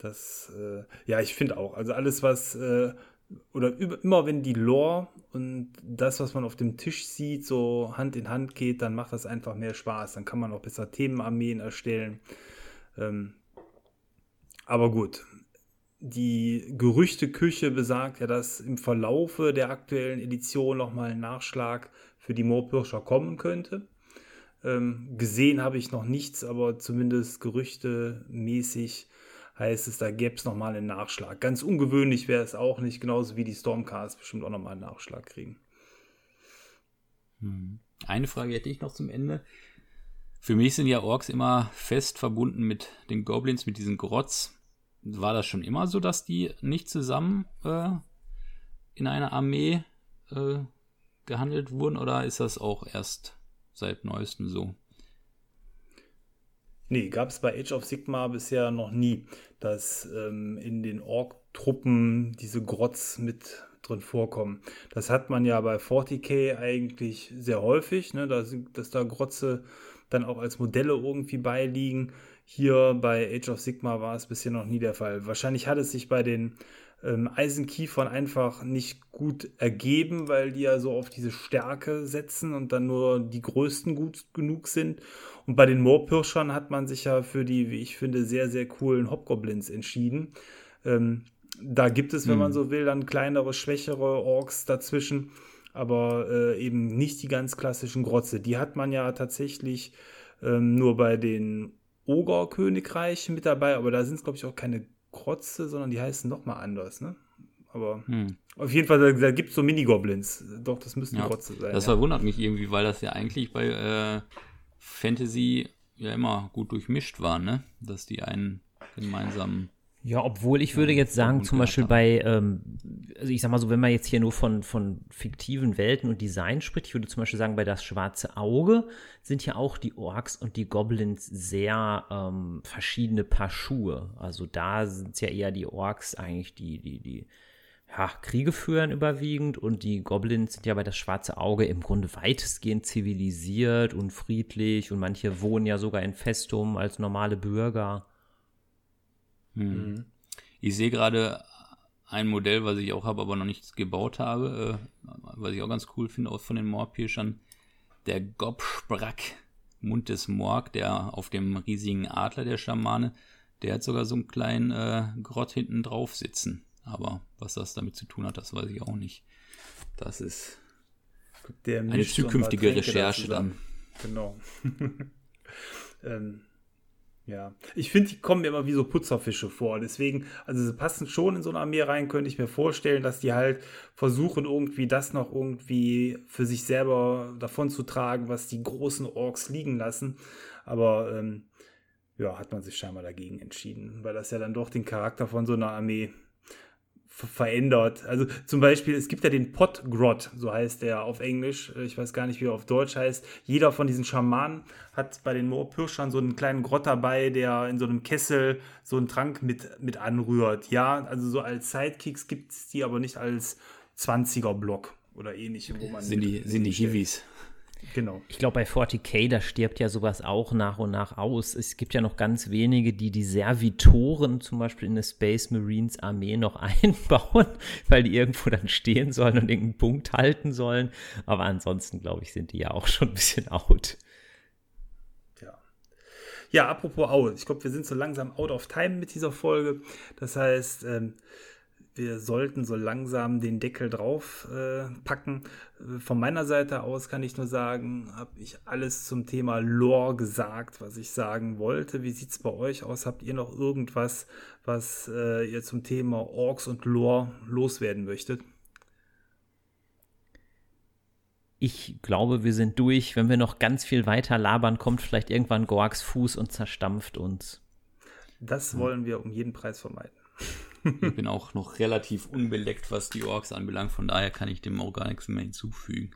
das, äh, ja, ich finde auch. Also alles, was, äh, oder über, immer wenn die Lore und das, was man auf dem Tisch sieht, so Hand in Hand geht, dann macht das einfach mehr Spaß. Dann kann man auch besser Themenarmeen erstellen. Ähm, aber gut, die Gerüchteküche besagt ja, dass im Verlaufe der aktuellen Edition nochmal ein Nachschlag für die Moorpirscher kommen könnte. Ähm, gesehen habe ich noch nichts, aber zumindest gerüchtemäßig heißt es, da gäbe es nochmal einen Nachschlag. Ganz ungewöhnlich wäre es auch nicht, genauso wie die Stormcast bestimmt auch nochmal einen Nachschlag kriegen. Hm. Eine Frage hätte ich noch zum Ende. Für mich sind ja Orks immer fest verbunden mit den Goblins, mit diesen Grotz. War das schon immer so, dass die nicht zusammen äh, in einer Armee äh, gehandelt wurden oder ist das auch erst seit neuestem so? Nee, gab es bei Age of Sigma bisher noch nie, dass ähm, in den Ork-Truppen diese Grotz mit drin vorkommen. Das hat man ja bei 40k eigentlich sehr häufig, ne, dass, dass da Grotze dann auch als Modelle irgendwie beiliegen. Hier bei Age of Sigma war es bisher noch nie der Fall. Wahrscheinlich hat es sich bei den ähm, Eisenkiefern einfach nicht gut ergeben, weil die ja so auf diese Stärke setzen und dann nur die größten gut genug sind. Und bei den Moorpirschern hat man sich ja für die, wie ich finde, sehr, sehr coolen Hobgoblins entschieden. Ähm, da gibt es, wenn mhm. man so will, dann kleinere, schwächere Orks dazwischen, aber äh, eben nicht die ganz klassischen Grotze. Die hat man ja tatsächlich ähm, nur bei den Oger-Königreichen mit dabei, aber da sind es, glaube ich, auch keine Krotze, sondern die heißen nochmal anders, ne? Aber hm. auf jeden Fall, da, da gibt es so Mini-Goblins. Doch, das müssten ja, Krotze sein. Das ja. verwundert mich irgendwie, weil das ja eigentlich bei äh, Fantasy ja immer gut durchmischt war, ne? Dass die einen gemeinsamen Ja, obwohl ich würde jetzt sagen, zum Beispiel bei, ähm, also ich sag mal so, wenn man jetzt hier nur von, von fiktiven Welten und Design spricht, ich würde zum Beispiel sagen, bei das schwarze Auge sind ja auch die Orks und die Goblins sehr ähm, verschiedene Paar Schuhe. Also da sind es ja eher die Orks eigentlich, die, die, die ja, Kriege führen überwiegend und die Goblins sind ja bei das schwarze Auge im Grunde weitestgehend zivilisiert und friedlich und manche wohnen ja sogar in Festum als normale Bürger. Hm. Ich sehe gerade ein Modell, was ich auch habe, aber noch nichts gebaut habe, äh, was ich auch ganz cool finde, auch von den Moorpirschern. Der Gobsprack, Mund des Morg, der auf dem riesigen Adler der Schamane, der hat sogar so einen kleinen äh, Grott hinten drauf sitzen. Aber was das damit zu tun hat, das weiß ich auch nicht. Das ist eine zukünftige Recherche dann. Genau. ähm, ja, ich finde, die kommen mir immer wie so Putzerfische vor. Deswegen, also sie passen schon in so eine Armee rein, könnte ich mir vorstellen, dass die halt versuchen, irgendwie das noch irgendwie für sich selber davon zu tragen, was die großen Orks liegen lassen. Aber ähm, ja, hat man sich scheinbar dagegen entschieden, weil das ja dann doch den Charakter von so einer Armee verändert. Also zum Beispiel, es gibt ja den Potgrot, so heißt der auf Englisch. Ich weiß gar nicht, wie er auf Deutsch heißt. Jeder von diesen Schamanen hat bei den Moorpirschern so einen kleinen Grott dabei, der in so einem Kessel so einen Trank mit, mit anrührt. Ja, also so als Sidekicks gibt es die aber nicht als 20er-Block oder ähnlichem, wo man. Sind die, sind die Hiwis. Genau. Ich glaube, bei 40k, da stirbt ja sowas auch nach und nach aus. Es gibt ja noch ganz wenige, die die Servitoren zum Beispiel in eine Space Marines Armee noch einbauen, weil die irgendwo dann stehen sollen und irgendeinen Punkt halten sollen. Aber ansonsten, glaube ich, sind die ja auch schon ein bisschen out. Ja. Ja, apropos out. Ich glaube, wir sind so langsam out of time mit dieser Folge. Das heißt, ähm, wir sollten so langsam den Deckel drauf äh, packen. Von meiner Seite aus kann ich nur sagen, habe ich alles zum Thema Lore gesagt, was ich sagen wollte. Wie sieht es bei euch aus? Habt ihr noch irgendwas, was äh, ihr zum Thema Orks und Lore loswerden möchtet? Ich glaube, wir sind durch. Wenn wir noch ganz viel weiter labern, kommt vielleicht irgendwann Gorks Fuß und zerstampft uns. Das wollen wir um jeden Preis vermeiden. Ich bin auch noch relativ unbeleckt, was die Orks anbelangt, von daher kann ich dem auch gar nichts mehr hinzufügen.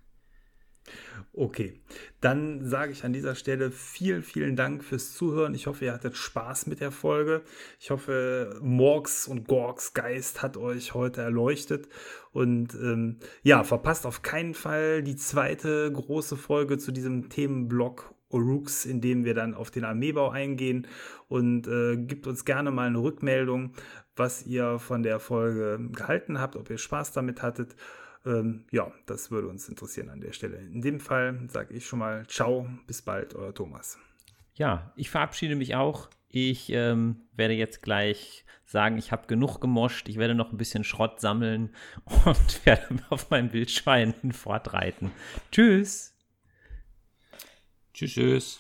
Okay, dann sage ich an dieser Stelle vielen, vielen Dank fürs Zuhören. Ich hoffe, ihr hattet Spaß mit der Folge. Ich hoffe, Morgs und Gorgs Geist hat euch heute erleuchtet. Und ähm, ja, verpasst auf keinen Fall die zweite große Folge zu diesem Themenblock Orooks, in dem wir dann auf den Armeebau eingehen und äh, gibt uns gerne mal eine Rückmeldung, was ihr von der Folge gehalten habt, ob ihr Spaß damit hattet. Ähm, ja, das würde uns interessieren an der Stelle. In dem Fall sage ich schon mal Ciao, bis bald, euer Thomas. Ja, ich verabschiede mich auch. Ich ähm, werde jetzt gleich sagen, ich habe genug gemoscht. Ich werde noch ein bisschen Schrott sammeln und werde auf meinem Wildschwein fortreiten. Tschüss. Tschüss. tschüss.